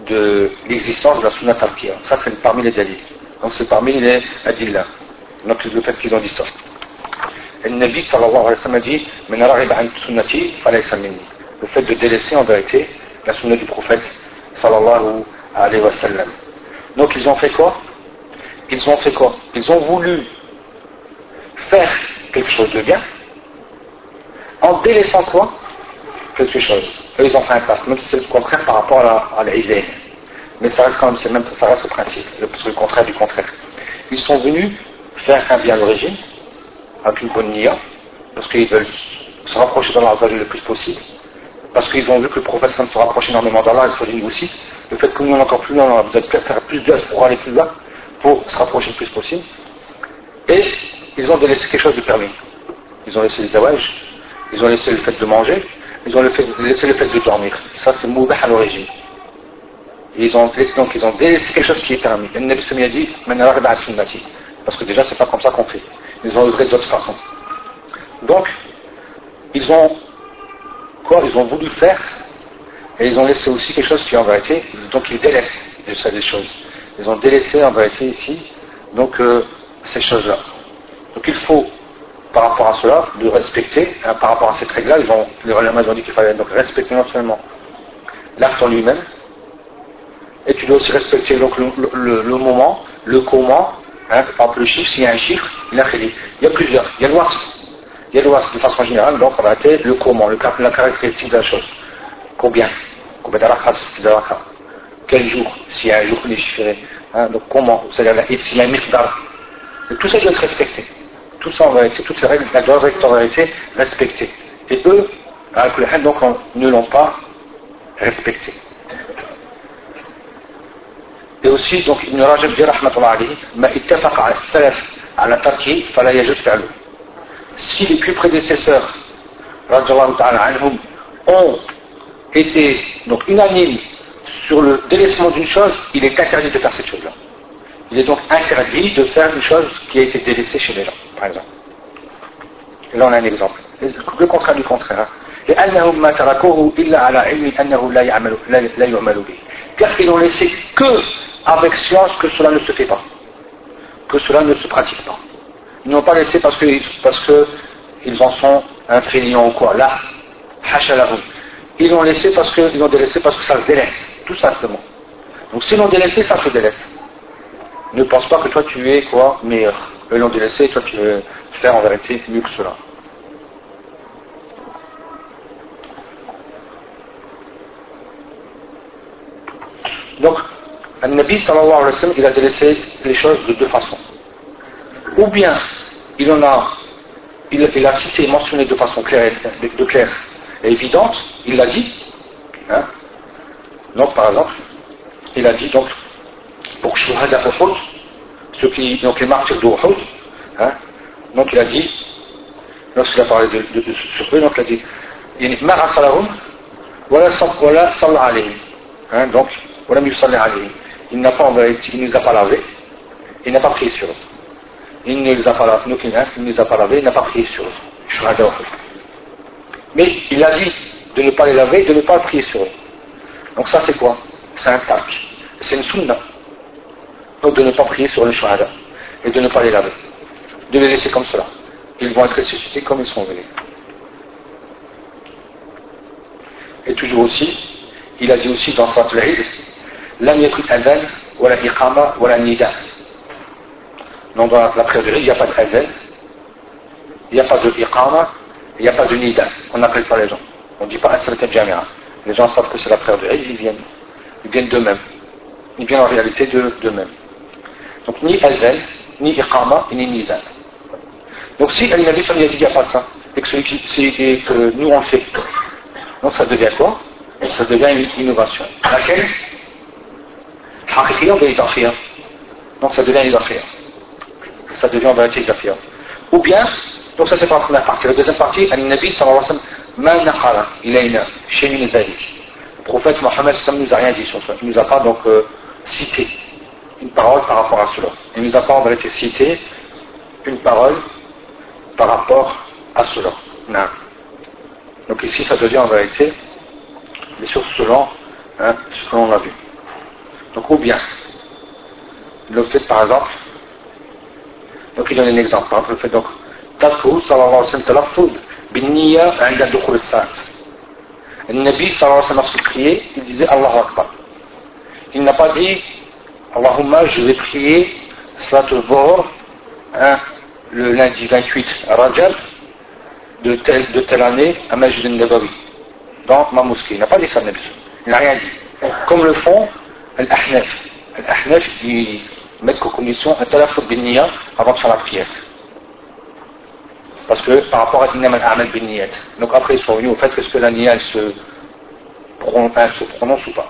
de l'existence de la Sunna Tarkiya. Ça c'est parmi les dalils. Donc c'est parmi les adillah. Donc le fait qu'ils ont dit ça. Et le Nabi sallallahu alayhi wa sallam a dit Le fait de délaisser en vérité la sunna du prophète sallallahu alayhi wa sallam. Donc ils ont fait quoi? Ils ont fait quoi? Ils ont voulu faire quelque chose de bien en délaissant quoi Quelque chose. Eux, ils ont fait un passe, même si c'est le contraire par rapport à l'idée. Mais ça reste quand même, même, ça reste le principe, c'est le contraire du contraire. Ils sont venus faire un bien d'origine, avec une bonne nia, parce qu'ils veulent se rapprocher d'Allah le plus possible, parce qu'ils ont vu que le prophète se rapproche énormément d'Allah, et sur aussi, le fait que nous, on est encore plus loin, on a besoin de faire plus d'œuvres pour aller plus loin, pour se rapprocher le plus possible. Et ils ont délaissé quelque chose de permis. Ils ont laissé les awages, ils ont laissé le fait de manger, ils ont laissé le fait de dormir. Ça, c'est moubah à l'origine. Donc, ils ont délaissé quelque chose qui est permis. Le Nabi a dit, parce que déjà, c'est pas comme ça qu'on fait. Ils ont œuvré d'autres façons. Donc, ils ont, quoi, ils ont voulu faire, et ils ont laissé aussi quelque chose qui en vérité, donc ils délaissent déjà des choses. Ils ont délaissé en vérité ici, donc, euh, ces choses-là. Donc il faut par rapport à cela, de respecter, hein, par rapport à cette règle-là, ils ont, les ont dit qu'il fallait donc respecter non seulement l'acte en lui-même, et tu dois aussi respecter donc le, moment, le comment, hein, par exemple le chiffre, s'il y a un chiffre, il y a plusieurs, il y a le was, il y a le was de façon générale, donc on va être le comment, le, la caractéristique de la chose. Combien? Combien d'alakha Quel jour? S'il y a un jour légiféré. Hein, donc comment? C'est-à-dire s'il y a un miqdar. Tout ça doit être respecté tout ça en vérité, toutes ces règles, doivent être en respectées. Et eux, donc, ne l'ont pas respecté. Et aussi, donc, Ibn Rajab dit, rahmatullah alayhi, ma ittafaq ala salaf ala tarki, fala yajud. Si les plus prédécesseurs, ont été, donc, unanimes sur le délaissement d'une chose, il est interdit de faire cette chose-là. Il est donc interdit de faire une chose qui a été délaissée chez les gens par exemple. Et là, on a un exemple. Le contraire du contraire. Car ils n'ont laissé que avec science que cela ne se fait pas, que cela ne se pratique pas. Ils n'ont pas laissé parce que parce que ils en sont inférieurs ou quoi. Là, ils l'ont laissé parce que ils ont délaissé parce que ça se délaisse, tout simplement. Donc s'ils l'ont délaissé, ça se délaisse. Ne pense pas que toi tu es quoi meilleur eux l'ont délaissé, toi tu veux faire en vérité mieux que cela. Donc, un Nabi sallallahu alayhi il a délaissé les choses de deux façons. Ou bien, il en a, il, a cité, mentionné de façon claire, et évidente, il l'a dit. Hein. Donc, par exemple, il a dit donc, pour Shuhada Uhud, ceux qui, donc les martyrs d'Uhud, hein, donc il a dit, lorsqu'il a parlé de, de, de, donc il a dit, il voilà sallallahu alayhi. Hein, donc, voilà Il n'a pas, il les a pas lavés, il n'a pas prié sur eux inni zafaratnu inni zafaravei n'a pas prié sur eux. Mais il a dit de ne pas les laver, de ne pas prier sur eux. Donc ça c'est quoi? C'est un tac. C'est une sunna. Donc de ne pas prier sur les shuhada et de ne pas les laver. De les laisser comme cela. Ils vont être ressuscités comme ils sont venus. Et toujours aussi, il a dit aussi dans Fatul Eid, « Lam yakut adhan, wa la iqama, wa la » Non, dans la prière du il n'y a pas de réveil, il n'y a pas de iqama, il n'y a pas de nida. On appelle ça les gens. On ne dit pas Asrat Jamia. Les gens savent que c'est la prière du Eid, ils viennent. Ils viennent d'eux-mêmes. Ils viennent en réalité d'eux-mêmes. Donc ni Azel, ni Iqama, ni Nida. Donc si Al-Nabi dit qu'il n'y a pas ça, et que, celui qui, que nous on fait, donc ça devient quoi? Ça devient une innovation. Laquelle? Donc ça devient une affaire ça devient en vérité kafir. Ou bien, donc ça c'est la première partie. La deuxième partie, Al-Nabi sallallahu alayhi wa sallam. Le prophète Mohammed ne nous a rien dit sur ça. Il nous a pas donc euh, cité une parole par rapport à cela. Il nous a pas en vérité cité une parole par rapport à cela. Donc ici ça devient en vérité, mais sur selon hein, ce que l'on a vu. Donc ou bien, le fait par exemple, donc il donne un exemple, par exemple, le fait donc, تذكر صلى الله عليه وسلم تلفظ بالنية عند دخول الساعة. النبي صلى الله عليه وسلم lorsqu'il priait, il disait Allah Akbar. Il n'a pas dit Allahumma, je vais prier Salat al hein, le lundi 28 Rajab de telle, de telle année à Majid al-Nabawi, dans ma mosquée. Il n'a pas dit ça, Il n'a rien dit. Comme le font Al-Ahnaf. Al-Ahnaf, ils mettent qu'aux conditions un talafut bin niyya avant de faire la prière. Parce que par rapport à Inam al-Amal bin niyat. Donc après, ils sont venus au fait que ce que la niyya se, se prononce ou pas.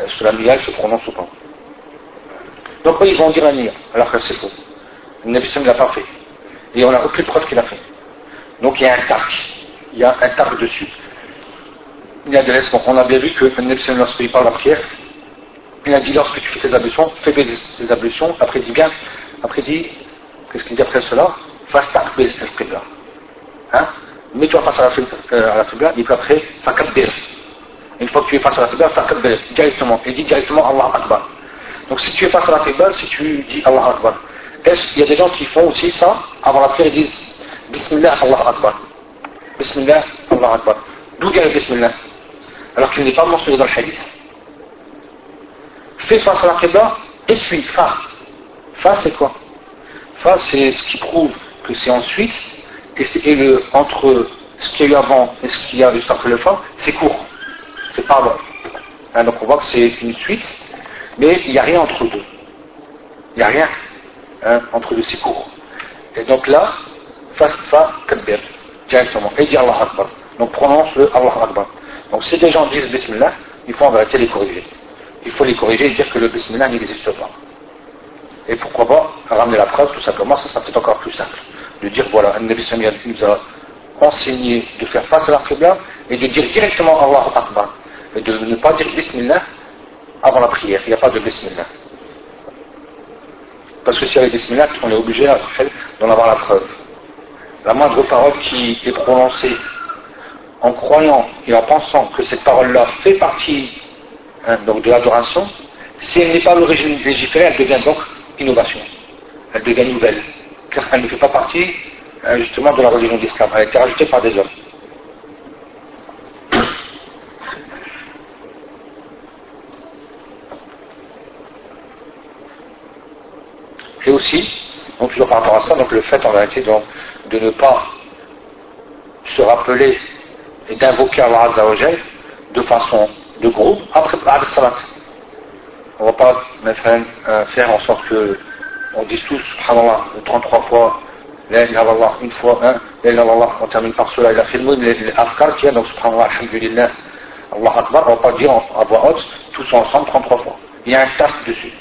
Est-ce que la niyya se prononce ou pas. Donc ils vont dire la alors que c'est faux. Le Nabi ne l'a pas fait. Et on n'a aucune preuve qu'il a fait. Donc il y a un tarc. Il y a un tarc dessus. Il y a de l'espoir. On a bien vu que le Nabi lorsqu'il parle la prière, il a dit lorsque tu fais tes ablutions, fais tes ablutions, après dit bien, après dit, qu'est-ce qu'il dit après cela? Face à al Hein? Mets-toi face à la qibla, euh, et puis après, fakabbir. Une fois que tu es face à la qibla, fakabbir, directement. Et dis directement Allah Akbar. Donc si tu es face à la qibla, si tu dis Allah Akbar, est-ce qu'il y a des gens qui font aussi ça? Avant la prière, ils disent Bismillah Allah Akbar. Bismillah Allah Akbar. D'où vient le Bismillah? Alors qu'il n'est pas mentionné dans le hadith. Fais face à la qibla et suis Fa. Fa c'est quoi? Fa c'est ce qui prouve que c'est ensuite, et, le, entre ce qu'il y a eu avant et ce qu'il y a juste après le fa, c'est court. C'est pas long. Hein, donc on voit que c'est une suite, mais il n'y a rien entre deux. Il n'y a rien hein, entre deux, c'est court. Et donc là, face fa kabbir, directement, et dit Allah Akbar. Donc prononce le Allah Akbar. Donc si des gens disent Bismillah, il faut en vérité les corriger. Il faut les corriger et dire que le Bismillah n'existe pas. Et pourquoi pas ramener la preuve, tout simplement, ça, ça peut être encore plus simple. De dire, voilà, un Nabi nous a enseigné de faire face à la Qibla et de dire directement Allah Akbar. Et de ne pas dire Bismillah avant la prière. Il n'y a pas de Bismillah. Parce que s'il y avait Bismillah, on est obligé d'en avoir la preuve. La moindre parole qui est prononcée en croyant et en pensant que cette parole-là fait partie hein, donc de l'adoration, si elle n'est pas l'origine légiférée, elle devient donc innovation. Elle devient nouvelle. Car elle ne fait pas partie hein, justement de la religion d'islam. Elle a été rajoutée par des hommes. Et aussi, donc toujours par rapport à ça, donc le fait en donc, de ne pas se rappeler et d'invoquer Allah Azzawajal de façon de groupe après le salat. On ne va pas euh, faire en sorte que on dise tous subhanallah 33 fois la ilaha une fois hein, la on termine par cela il a fait le les afkar qui a donc subhanallah alhamdulillah Allah akbar on ne va pas dire à voix haute tous ensemble 33 fois il y a un tas dessus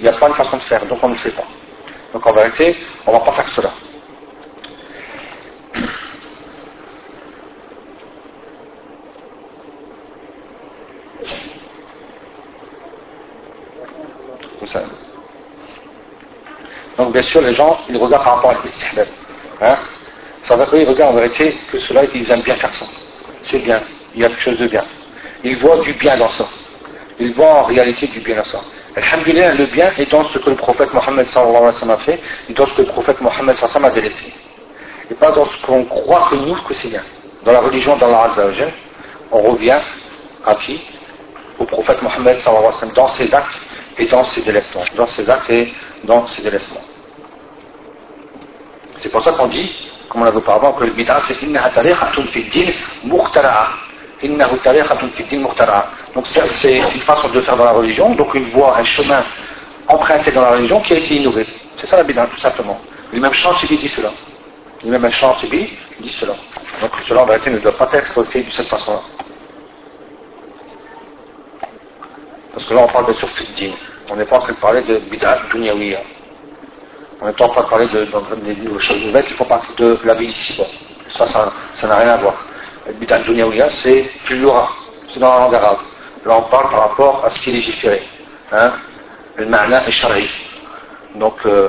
il n'y a pas une façon de faire donc on ne le fait pas donc en vérité, on ne va pas faire cela. ça. Donc bien sûr, les gens, ils regardent par rapport à l'istihdad. Hein ça va, eux, ils regardent en vérité que cela, ils aiment bien faire ça. C'est bien, il y a quelque chose de bien. Ils voient du bien dans ça. Ils voient en réalité du bien dans ça. Alhamdulillah, le bien est dans ce que le prophète Mohammed sallallahu alayhi wa a fait, et dans ce que le prophète Mohammed sallallahu alayhi wa a délaissé. Et pas dans ce qu'on croit que nous, que c'est bien. Dans la religion d'Allah Azza on revient à qui? Au prophète Mohammed dans ses actes et dans ses délaissements. Dans ses actes et dans ses délaissements. C'est pour ça qu'on dit, comme on l'a vu auparavant, que le bid'a c'est innaha tariqatun fi din muhtara'a. Innahu tariqatun fi din muhtara'a. Donc c'est une façon de faire dans la religion, donc une voie, un chemin emprunté dans la religion qui a été innové. C'est ça la bid'a, tout simplement. L'imam Chantibi dit cela. L'imam Chantibi dit cela. Donc cela en vérité ne doit pas être fait de cette façon-là. Parce que là on parle de surfiddin. On n'est pas en train de parler de bid'a dunyawiya. On n'est pas en train de parler de, choses nouvelles qui font partie de la vie. Ça, ça n'a rien à voir. Le dunyawiya, c'est plus. C'est dans la langue arabe. Là on parle par rapport à ce qui est légiféré. Hein? Le ma'na est shari. Donc euh,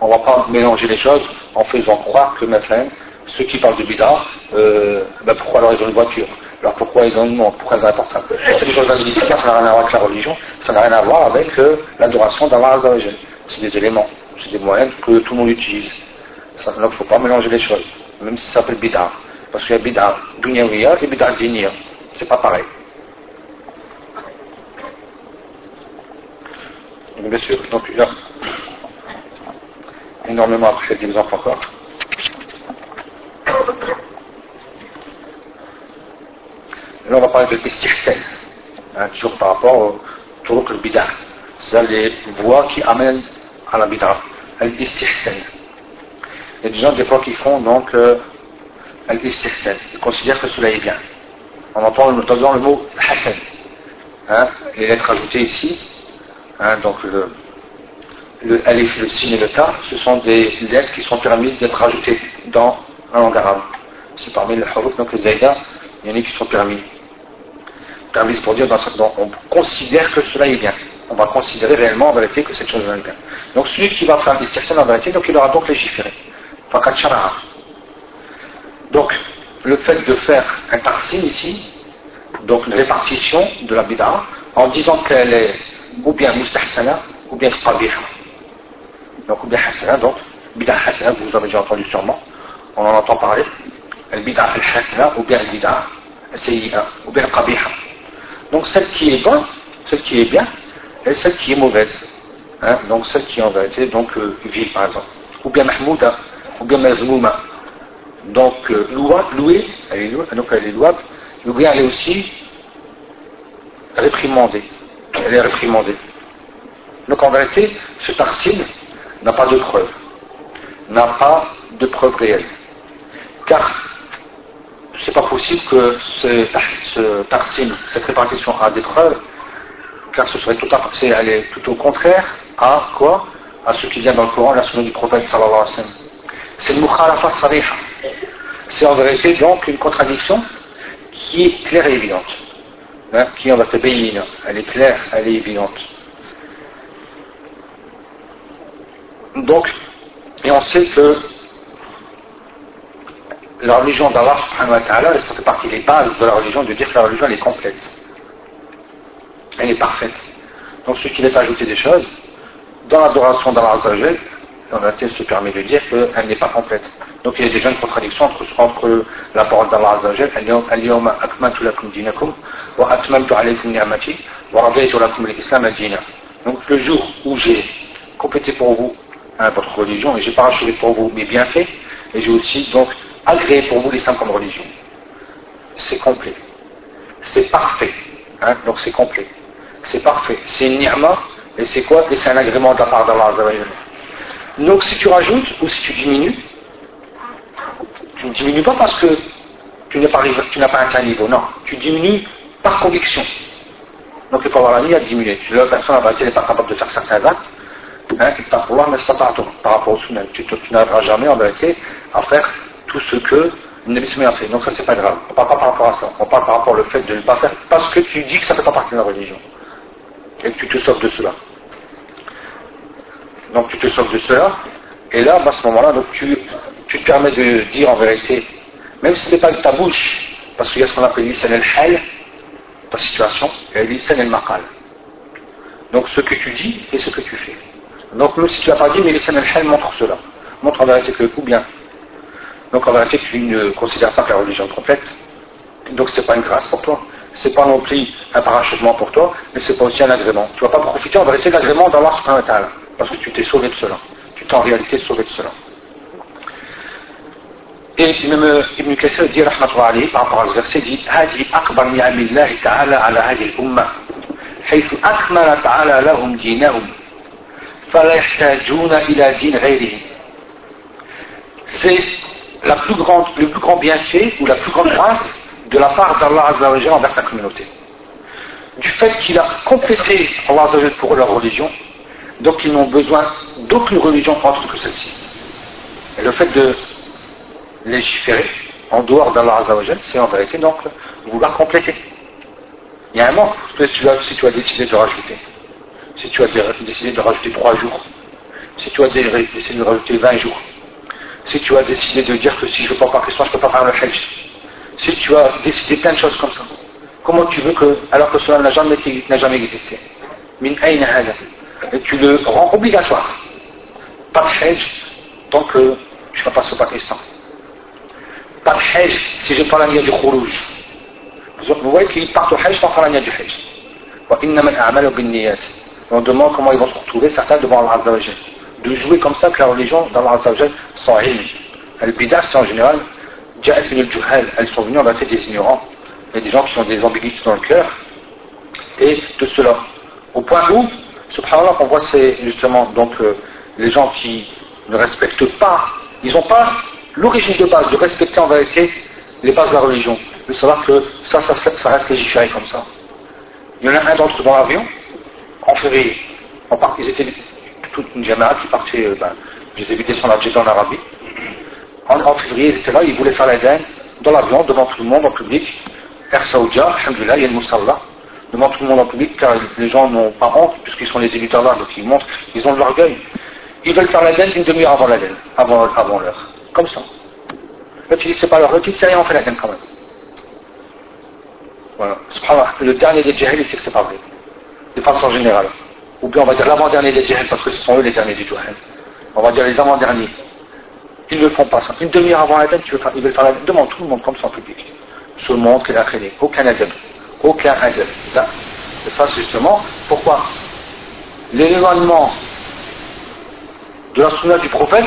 on ne va pas mélanger les choses en faisant croire que maintenant, ceux qui parlent de bid'a, euh, ben pourquoi alors ils ont une voiture? Alors pourquoi ils ont une montre Pourquoi ils ont un portable C'est des choses ça n'a rien à voir avec la religion, ça n'a rien à voir avec euh, l'adoration d'Allah. C'est des éléments, c'est des moyens que tout le monde utilise. donc il ne faut pas mélanger les choses, même si ça s'appelle bid'a. Parce qu'il y a bid'a dunyawiya et bid'a diniya. C'est pas pareil. bien sûr, donc il y a énormément à des exemples encore. Là, on va parler de l'istihsan, hein, toujours par rapport au turuq al-bid'ah. C'est les voies qui amènent à la bid'ah, al-istihsan. Il y a des gens, des fois, qui font donc euh, al-istihsan. Ils considèrent que cela est bien. On entend notamment le mot hasan. Hein, les lettres ajoutées ici, hein, donc le, le alif, le sin et le ta, ce sont des lettres qui sont permises d'être ajoutées dans la langue arabe. C'est parmi les huruf, donc les zaïda, il y en a qui sont permis. Permis pour dire, on considère que cela est bien. On va considérer réellement en vérité que cette chose est bien. Donc celui qui va faire des en vérité, donc il aura donc légiféré. Donc, le fait de faire un tarsim ici, donc une répartition de la bid'a, en disant qu'elle est ou bien mustahsana ou bien qabiha. Donc, ou bien hasana, donc, bid'a hasana, vous avez déjà entendu sûrement, on en entend parler, le bid'a al-hasana ou bien le bid'a al ou bien qabiha. Donc, celle qui est bonne, celle qui est bien, et celle qui est mauvaise. Hein, donc, celle qui est en vérité, donc, euh, vile par exemple. Ou bien mahmouda, ou bien mazmouma. Donc, euh, louée, elle est louée, donc elle est louable, ou bien elle est aussi réprimandée. Elle est réprimandée. Donc en vérité, ce tarsim n'a pas de preuve, n'a pas de preuve réelle. Car c'est pas possible que ce, cette répartition a des preuves, car ce serait tout, au contraire à quoi? À ce qui vient dans le Coran, la sunna du prophète sallallahu alayhi wa. C'est le mukhalafa. C'est en vérité donc une contradiction qui est claire et évidente. Hein, qui en va te Elle est claire, elle est évidente. Donc, et on sait que la religion d'Allah, ça fait partie des bases de la religion, de dire que la religion elle est complète. Elle est parfaite. Donc, ce qui n'est pas ajouter des choses, dans l'adoration d'Allah on a se permet de dire qu'elle n'est pas complète. Donc il y a déjà une contradiction entre, la parole d'Allah Azzawajal, Al-Yawma akmantu lakum dinakum, wa atmamtu alaykum ni'amati, wa radaytu lakum l'islam al-dina. Donc le jour où j'ai complété pour vous hein, votre religion, et j'ai parachevé pour vous mes bienfaits, et j'ai aussi donc agréé pour vous l'islam comme religion. C'est complet. C'est parfait. Hein, donc c'est complet. C'est parfait. C'est une ni'ma, et c'est quoi? Et c'est un agrément de la part d'Allah. Donc si tu rajoutes ou si tu diminues, tu ne diminues pas parce que tu n'as pas, pas atteint un niveau, non. Tu diminues par conviction. Donc il faut avoir la ligne à diminuer. La personne n'est pas capable de faire certains actes, hein, par rapport au sunnah. Tu, n'arriveras jamais en vérité à faire tout ce que Nabi a fait. Donc ça c'est pas grave. On parle pas par rapport à ça. On parle par rapport au fait de ne pas faire parce que tu dis que ça ne fait pas partie de la religion. Et que tu te sauves de cela. Donc tu te sauves de cela, et là, à ce moment-là, tu, tu te permets de dire en vérité, même si ce n'est pas de ta bouche, parce qu'il y a ce qu'on appelle l'issan el ta situation, et l'issan el maqal. Donc ce que tu dis et ce que tu fais. Donc même si tu n'as pas dit, mais l'issan el montre cela. Montre en vérité que ou bien. Donc en vérité, tu ne considères pas que la religion est complète. Donc ce n'est pas une grâce pour toi. c'est pas non plus un parachutement pour toi, mais c'est pas aussi un agrément. Tu vas pas profiter en vérité de l'agrément d'Allah subhanahu wa ta'ala, parce que tu t'es sauvé de cela. Tu t'es en réalité sauvé de cela. Et même Ibn Kassir dit, rahmatullah alayhi, par rapport à ce verset, dit, هذه أكبر نعم الله تعالى على هذه الأمة حيث أكمل تعالى لهم دينهم فلا يحتاجون إلى دين غيره. C'est le plus grand bienfait ou la plus grande grâce de la part d'Allah Azzawajal envers sa communauté. Du fait qu'il a complété Allah Azzawajal pour leur religion, donc ils n'ont besoin d'aucune religion autre que celle-ci. Et le fait de légiférer en dehors d'Allah Azzawajal, c'est en vérité donc vouloir compléter. Il y a un manque si tu as, si tu as décidé de rajouter. Si tu as décidé de rajouter 3 jours, si tu as décidé de rajouter 20 jours, si tu as décidé de dire que si je ne veux pas faire Christ, je ne peux pas faire le Hajj, si tu as décidé plein de choses comme ça, comment tu veux que, alors que cela n'a jamais, jamais existé Et tu le rends obligatoire. Pas de Hajj tant que je ne fais pas ce Pakistan. Pas de Hajj si je pas la du Khuruj. Vous voyez qu'ils partent au Hajj sans faire la du Hajj. On demande comment ils vont se retrouver, certains devant Allah de jouer comme ça que la religion d'Allah sans ilm. Al-Bidah, c'est en général, elles sont venues en fait des ignorants. A des gens qui ont des ambiguïtés dans le cœur. Et de cela. Au point où, subhanallah, on voit c'est justement donc euh, les gens qui ne respectent pas, ils n'ont pas l'origine de base de respecter en vérité les bases de la religion. De savoir que ça, ça, reste légiféré comme ça. Il y en a un d'entre eux dans l'avion, en février. ils étaient toute une camarade qui partait, euh, ben, les ai vus descendre en Arabie. En, février, ils étaient là, ils voulaient faire la dinde dans l'avion, devant tout le monde en public. Air Saoudia, alhamdoulilah, il y a une moussalla, devant tout le monde en public, car les gens n'ont pas honte, puisqu'ils sont les éditeurs là, donc ils montrent, ils ont de l'orgueil. Ils veulent faire la dinde une demi-heure avant la dinde, avant, l'heure. Comme ça. Là, tu dis, c'est pas leur, là, tu dis, c'est rien, on fait la dinde quand même. Voilà. Le dernier des djihad, c'est que c'est pas vrai. De façon générale ou bien on va dire l'avant-dernier des djihad parce que ce sont eux les derniers du djihad. On va dire les avant-derniers. Ils ne font pas ça. Une demi-heure avant la ils veulent faire la Demande tout le monde comme ça en public. Tout le monde qu'il a créé. Aucun adab. Aucun adab. Et ça, c'est justement pourquoi l'éloignement de la sunna du prophète,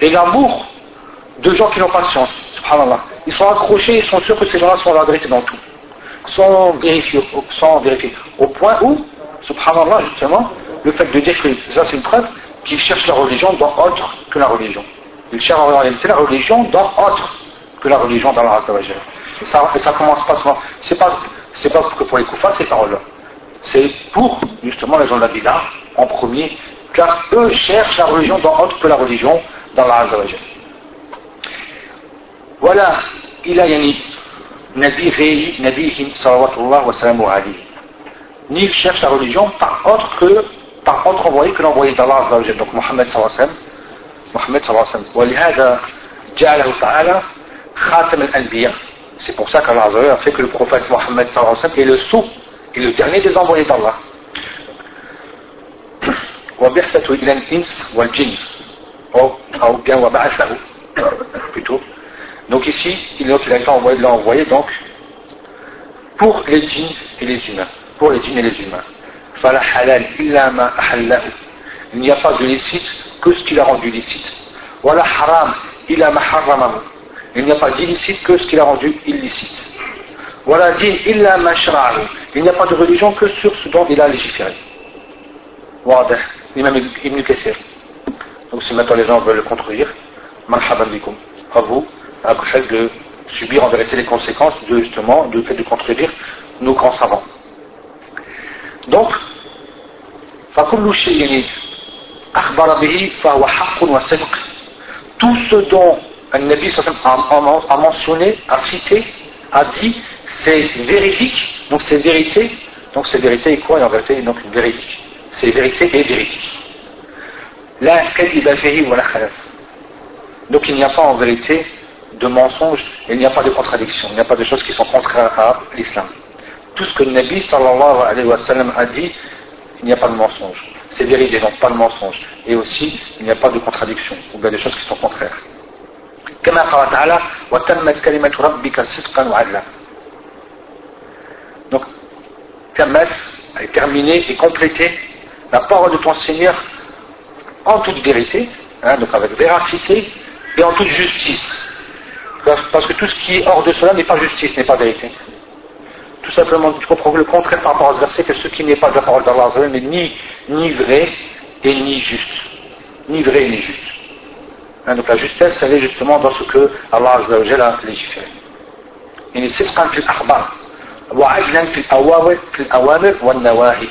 et l'amour de gens qui n'ont pas de science, subhanallah. Ils sont accrochés, ils sont sûrs que ces gens-là sont la vérité dans tout. Sans vérifier, sans vérifier. Au point où subhanallah, justement, le fait de dire que ça c'est une preuve qu'ils cherchent la religion dans autre que la religion. Ils cherchent en réalité la religion dans autre que la religion d'Allah Azzawajal. Ça, ça commence pas souvent. C'est pas, c'est pas que pour les koufars ces paroles-là. C'est pour, justement, les gens de la Bida, en premier, car eux cherchent la religion dans autre que la religion d'Allah Azzawajal. Voilà, il a yani, Nabi Réhi, Nabi sallallahu wa sallam alayhi ni il cherche la religion par autre que par autre envoyé que l'envoyé d'Allah donc Mohammed sallallahu alayhi wa sallam Mohammed sallallahu alayhi wa sallam ولهذا جعله تعالى خاتم الأنبياء c'est pour ça qu'Allah a fait que le prophète Mohammed sallallahu alayhi wa sallam est le sou et le dernier des envoyés d'Allah وبعثته إلى الإنس والجن أو أو bien وبعثه plutôt donc ici il a été envoyé, l'a envoyé donc pour les djinns et les humains pour les djinns et les humains. Il n'y a pas de licite que ce qu'il a rendu licite. haram Il n'y a pas d'illicite que ce qu'il a rendu illicite. Il n'y a pas de religion que sur ce dont il a légiféré. Ibn Kassir. Donc si maintenant les gens veulent le contredire, marhaban bikum. À vous, après de subir en vérité les conséquences de justement du fait de contredire nos grands savants. Donc, tout ce dont un Nabi a mentionné, a cité, a dit, c'est véridique, donc c'est vérité, donc c'est vérité et quoi? En vérité Donc véridique. C'est vérité et véridique. Donc il n'y a pas en vérité de mensonge, il n'y a pas de contradiction, il n'y a pas de choses qui sont contraires à l'islam tout ce que le Nabi sallallahu alayhi wa sallam a dit, il n'y a pas de mensonge. C'est vérité, donc pas de mensonge. Et aussi, il n'y a pas de contradiction, ou bien des choses qui sont contraires. كما قال تعالى وتمت كلمة ربك صدقا وعدلا terminer et compléter la parole de ton Seigneur en toute vérité, hein, donc avec véracité et en toute justice. Parce que tout ce qui est hors de cela n'est pas justice, n'est pas vérité. Tout simplement, tu comprends le contraire par rapport à ce verset, que ce qui n'est pas de la parole d'Allah n'est ni, ni vrai et ni juste. Ni vrai ni juste. Hein, donc la justesse, elle est justement dans ce que Allah a légiféré. يعني صدقا في الأخبار وعدلا في الأوامر في الأوامر والنواهي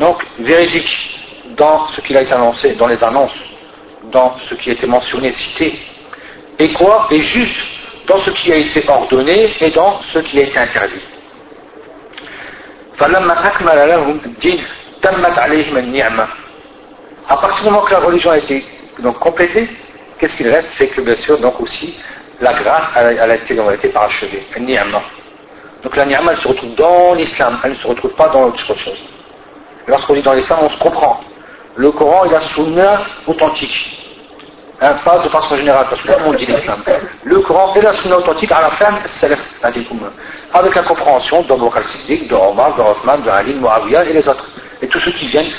donc véridique dans ce qu'il a été annoncé, dans les annonces, dans ce qui a été mentionné, cité, et quoi Et juste dans ce qui a été ordonné et dans ce qui a été interdit. À partir du moment que la religion a été donc complétée, qu'est-ce qu'il reste? C'est que bien sûr, donc aussi, la grâce elle, a été, elle a été parachevée. Donc la ni'ma elle se retrouve dans l'islam, elle ne se retrouve pas dans autre chose. Lorsqu'on dit dans l'islam, on se comprend. Le Coran et la sunna authentique. Hein, pas de façon générale, parce que le monde dit l'islam. Le Coran et la sunna authentique à la fin, avec la compréhension d'Abu al-Siddiq, de Omar, de Osman, de Ali, de Muawiyah et les autres. Et tous ceux qui viennent,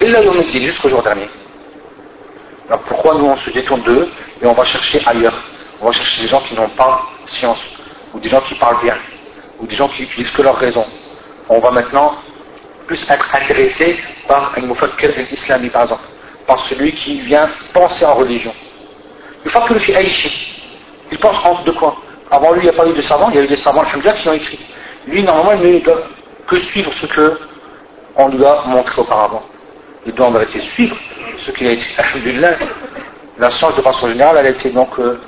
et là, on dit jusqu'au jour dernier. Alors pourquoi nous on se détourne d'eux et on va chercher ailleurs? On va chercher des gens qui n'ont pas science, ou des gens qui parlent bien, ou des gens qui utilisent que leur raison. On va maintenant plus être intéressé par un mufakkir islamique, par exemple, par celui qui vient penser en religion. Il faut que le Aïchi, il pense en de quoi? Avant lui, il n'y a pas eu de savants, il y a eu des savants, qui ont écrit. Lui, normalement, il ne doit que suivre ce que on lui a montré auparavant. Il doit en vérité suivre ce qu'il a été. Alhamdulillah, la science de façon générale, elle a été donc euh,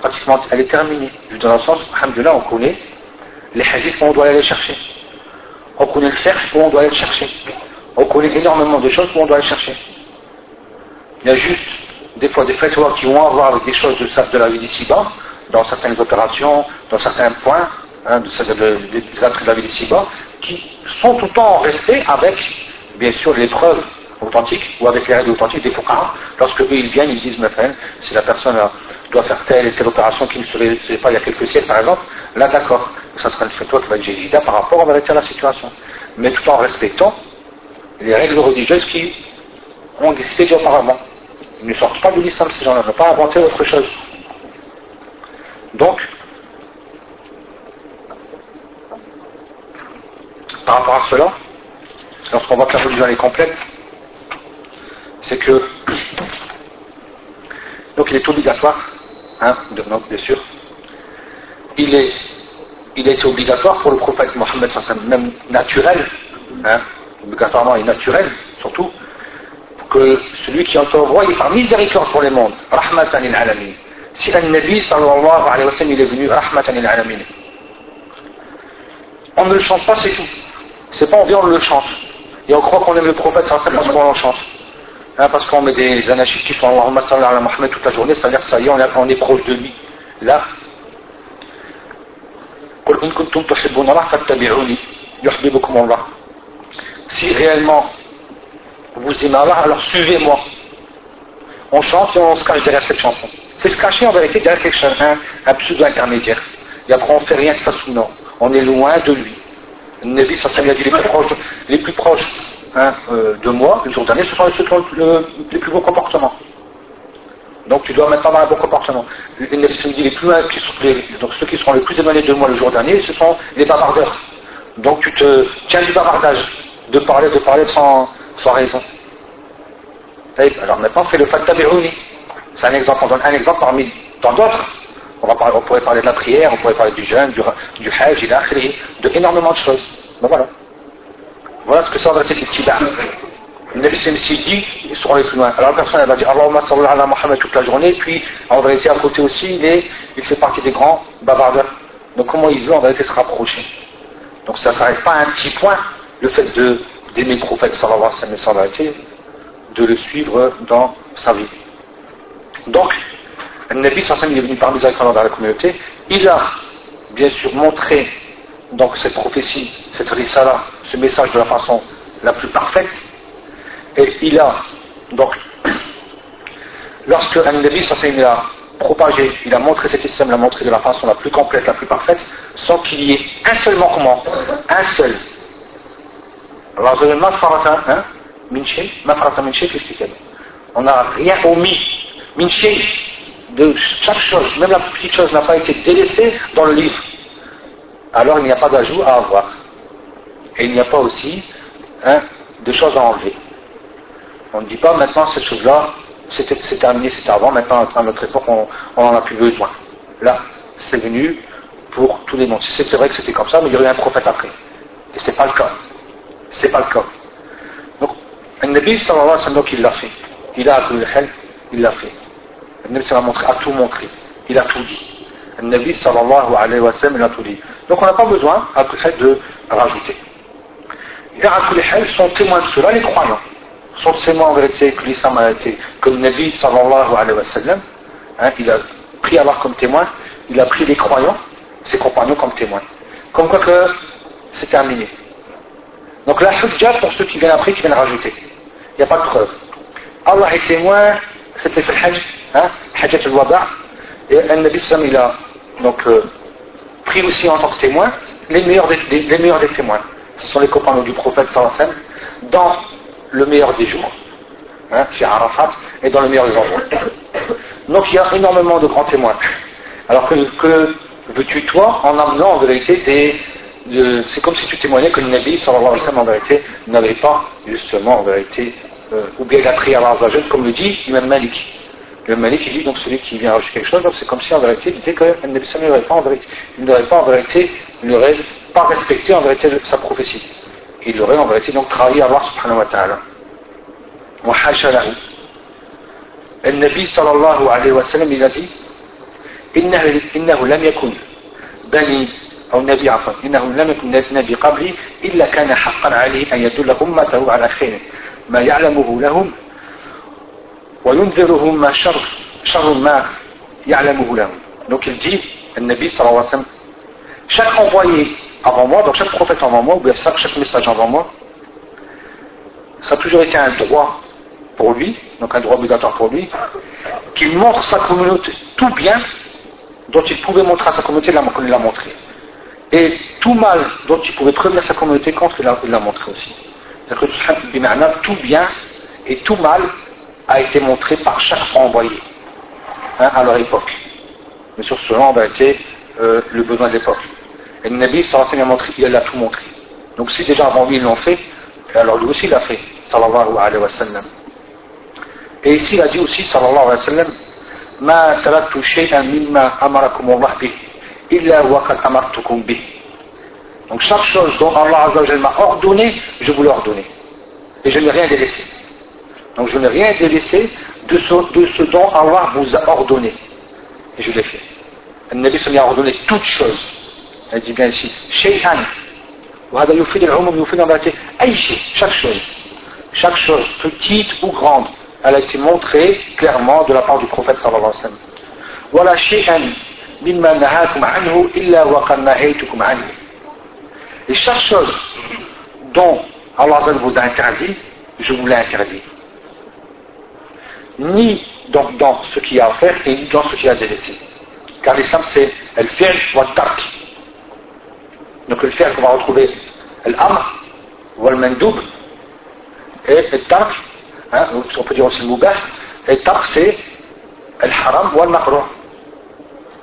pratiquement, elle est terminée. Dans le sens, alhamdulillah, on connaît les hadiths qu'on doit aller chercher. On connaît le cercle où on doit aller le chercher. On connaît énormément de choses où on doit aller chercher. Il y a juste des fois des fatwas qui vont avoir avec des choses de, la vie d'ici-bas, dans certaines opérations, dans certains points, hein, de, des attraits de la vie d'ici-bas, qui sont tout le temps restés avec, bien sûr, les preuves authentiques ou avec les règles authentiques des fuqaha. Lorsque eux ils viennent, ils disent, mais si la personne doit faire telle et telle opération qui ne serait pas il y a quelques siècles par exemple, là d'accord, ça sera une fatwa qui va être par rapport à la situation. Mais tout en respectant les règles religieuses qui ont existé déjà auparavant. Ils ne sortent pas de l'islam, ces gens-là, ne pas inventé autre chose. Donc, par rapport à cela, lorsqu'on voit que la religion est complète, c'est que donc il est obligatoire, hein, donc bien sûr, il est il est obligatoire pour le prophète Mohammed même naturel, hein, obligatoirement et naturel surtout, que celui qui entend roi est par miséricorde pour les mondes, rahmatan lil alamin. Si un Nabi sallallahu alayhi wa sallam il est venu rahmatan lil alamin. On ne le chante pas, c'est tout. C'est pas on vient, on le chante. Et on croit qu'on aime le prophète sallallahu parce qu'on le chante. Hein, parce qu'on met des anachis qui font Allahumma sallallahu wa Muhammad toute la journée, c'est-à-dire ça y est, on est proche de lui. Là, si réellement vous aimez Allah, alors suivez-moi. On chante et on se cache derrière cette chanson. C'est se cacher en vérité derrière quelque chose, un, un pseudo-intermédiaire. Et après on fait rien de ça sous nom. On est loin de lui. Le Nabi ça a dit les plus proches, les plus proches hein, euh, de moi, le jour dernier, ce sont ceux qui ont les plus beaux comportements. Donc tu dois maintenant avoir un bon comportement. Les, les plus, donc ceux qui seront les plus éloignés de moi le jour dernier, ce sont les bavardeurs. Donc tu te tiens du bavardage, de parler, de parler sans, sans raison. Alors maintenant, fais le fattabi'uni. C'est un exemple, on donne un exemple parmi tant d'autres. On, pourrait parler de la prière, on pourrait parler du jeûne, du, du hajj, de énormément de choses. Ben voilà. Voilà ce que ça va être l'ittiba. Le Nabi dit, ils seront les plus loin. Alors la personne elle va dire Allahumma sallallahu ala Muhammad toute la journée, puis en vérité à côté aussi, il, est, il fait partie des grands bavardeurs. Donc comment il veut en vérité se rapprocher? Donc ça ne s'arrête pas à un petit point, le fait d'aimer le prophète sallallahu alayhi wa sallam, de le suivre dans sa vie. Donc, le Nabi sallallahu est venu par miséricorde dans la communauté, il a bien sûr montré donc cette prophétie, cette risala, ce message de la façon la plus parfaite, et il a, donc, (clears throat) lorsque un Nabi a propagé, il a montré cet islam, il a montré de la façon la plus complète, la plus parfaite, sans qu'il y ait un seul manquement, un seul. Alors, hein, on n'a rien omis, de chaque chose, même la petite chose n'a pas été délaissée dans le livre. Alors il n'y a pas d'ajout à avoir. Et il n'y a pas aussi hein, de choses à enlever. On ne dit pas maintenant cette chose-là, c'est terminé, c'est avant, maintenant à notre époque on n'en a plus besoin. Là, c'est venu pour tous les mondes. C'est vrai que c'était comme ça, mais il y aurait un prophète après. Et c'est pas le cas. C'est pas le cas. Donc, un Nabi sallallahu alayhi wa sallam, il l'a fait. Il a appris le il l'a fait. Nabi a tout montré. Il a tout dit. Nabi sallallahu alayhi wa sallam, il a tout dit. Donc on n'a pas besoin, après, de rajouter. Et à sont témoins de cela, les croyants sont témoins en vérité que l'islam a été, que le Nabi sallallahu alayhi wa sallam, hein, il a pris Allah comme témoin, il a pris les croyants, ses compagnons comme témoins. Comme quoi que c'est terminé. Donc la hujja pour ceux qui viennent après, qui viennent rajouter. Il n'y a pas de preuve. Allah est témoin, c'était le hajj, hein, hajjat al-wada, et Nabi sallam il a donc euh, pris aussi en tant que témoin les meilleurs des, témoins. Ce sont les compagnons du prophète sallallahu dans le meilleur des jours, hein, chez Arafat, et dans le meilleur des endroits. Donc il y a énormément de grands témoins. Alors que, que veux-tu toi en amenant en vérité des... c'est comme si tu témoignais que le Nabi sallallahu alayhi wa sallam en vérité n'avait pas justement en vérité euh, ou bien il a pris à comme le dit Imam Malik. Le Malik il dit donc celui qui vient rajouter quelque chose, donc c'est comme si en vérité il disait que le Nabi n'aurait pas en vérité, il n'aurait pas en vérité, il n'aurait pas respecté en vérité sa prophétie il aurait en vérité donc trahi Allah subhanahu wa ta'ala. وحاشا له النبي صلى الله عليه وسلم il a dit إنه, إنه لم يكن بني أو نبي عفوا إنه لم يكن نبي قبلي إلا كان حقا عليه أن يدل أمته على خير ما يعلمه لهم وينذرهم ما شر شر ما يعلمه لهم donc il dit النبي صلى الله عليه وسلم chaque envoyé avant moi, donc chaque prophète avant moi, ou bien chaque message avant moi, ça a toujours été un droit pour lui, donc un droit obligatoire pour lui, qu'il montre sa communauté tout bien dont il pouvait montrer à sa communauté, l'a montré. Et tout mal dont il pouvait prévenir sa communauté contre, il l'a montré aussi. C'est-à-dire que tout bien et tout mal a été montré par chaque envoyé hein, à leur époque. Mais sur cela, on va été euh, le besoin de l'époque. Et le Nabi sallallahu a montré, il a tout montré. Donc si déjà avant lui ils l'ont fait, alors lui aussi il l'a fait, sallallahu alayhi wa sallam. Et ici il a dit aussi, sallallahu alayhi wa sallam, ما تركت شيئا مما أمركم الله به إلا وقد أمرتكم به. Donc chaque chose dont Allah m'a ordonné, je vous l'ai ordonné. Et je n'ai rien délaissé. Donc je n'ai rien délaissé de ce, de ce dont Allah vous a ordonné. Et je l'ai fait. Le Nabi a ordonné toutes choses. Elle dit bien ici, shay'an. وهذا يفيد العموم يفيد en أي شيء, chaque chose. Chaque chose, petite ou grande, elle a été montrée clairement de la part du prophète sallallahu alayhi wa sallam. ولا شيئا مما نهاكم عنه إلا وقد نهيتكم عنه. Et chaque chose dont Allah vous a interdit, je vous l'ai interdit. Ni donc dans ce qu'il y a à faire et ni dans ce qu'il y a à délaisser. Car l'islam c'est el-fi'l wa tark donc le fi'l qu'on va retrouver l'amr ou le mandoub et le tark hein, on peut dire aussi le moubah et le tark c'est le haram ou le makruh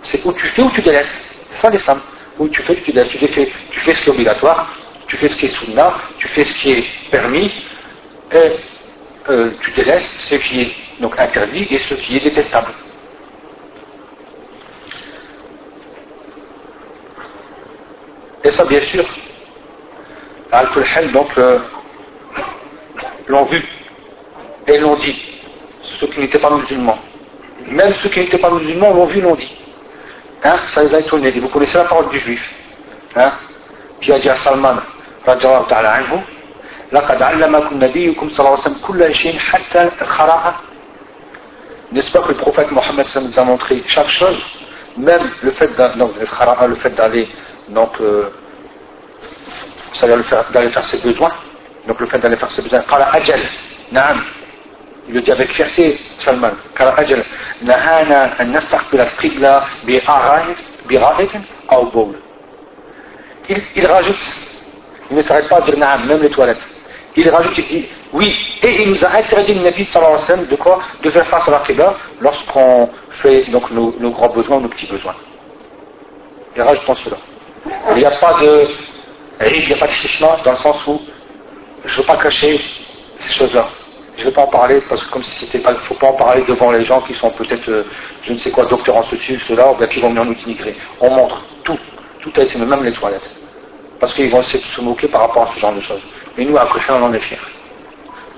c'est où tu fais ou tu délaisses. C'est ça l'islam où tu fais tu délaisses. Tu fais, tu fais ce qui est obligatoire tu fais ce qui est sunna tu fais ce qui est permis et euh, tu délaisses ce qui est donc interdit et ce qui est détestable. Et ça, bien sûr, Al-Kulhel, donc, euh, l'ont vu et l'ont dit, ceux qui n'étaient pas musulmans. Même ceux qui n'étaient pas musulmans l'ont vu, l'ont dit. Hein, ça les a étonnés. Vous connaissez la parole du juif, hein, qui a dit à Salman, رضي ta'ala anhu, لقد علمكم نبيكم صلى الله عليه وسلم كل شيء حتى الخراءة N'est-ce pas que le prophète Mohammed nous a montré chaque chose, même le fait d'aller donc euh, c'est-à-dire d'aller faire ses besoins donc le fait d'aller faire ses besoins قال أجل نعم Il le dit avec fierté, Salman. Car ajal, nahana an nastaqbil al-qibla bi ou bowl. Il, il rajoute, il ne s'arrête pas à dire naam, même les toilettes. Il rajoute, il dit, oui, et il nous a interdit le Nabi sallallahu alayhi de quoi? De faire face à la qibla lorsqu'on fait donc nos, nos grands besoins, nos petits besoins. Il rajoute en cela. Il n'y a pas de, il n'y a pas de chichement dans le sens où je ne veux pas cacher ces choses-là. Je ne vais pas en parler parce que comme si c'était pas, il ne faut pas en parler devant les gens qui sont peut-être, euh, je ne sais quoi, docteurs en ceci, cela, ou bien qui vont venir nous dénigrer. On montre tout, tout a été, même les toilettes. Parce qu'ils vont essayer de se moquer par rapport à ce genre de choses. Mais nous, à côté, on en est fiers.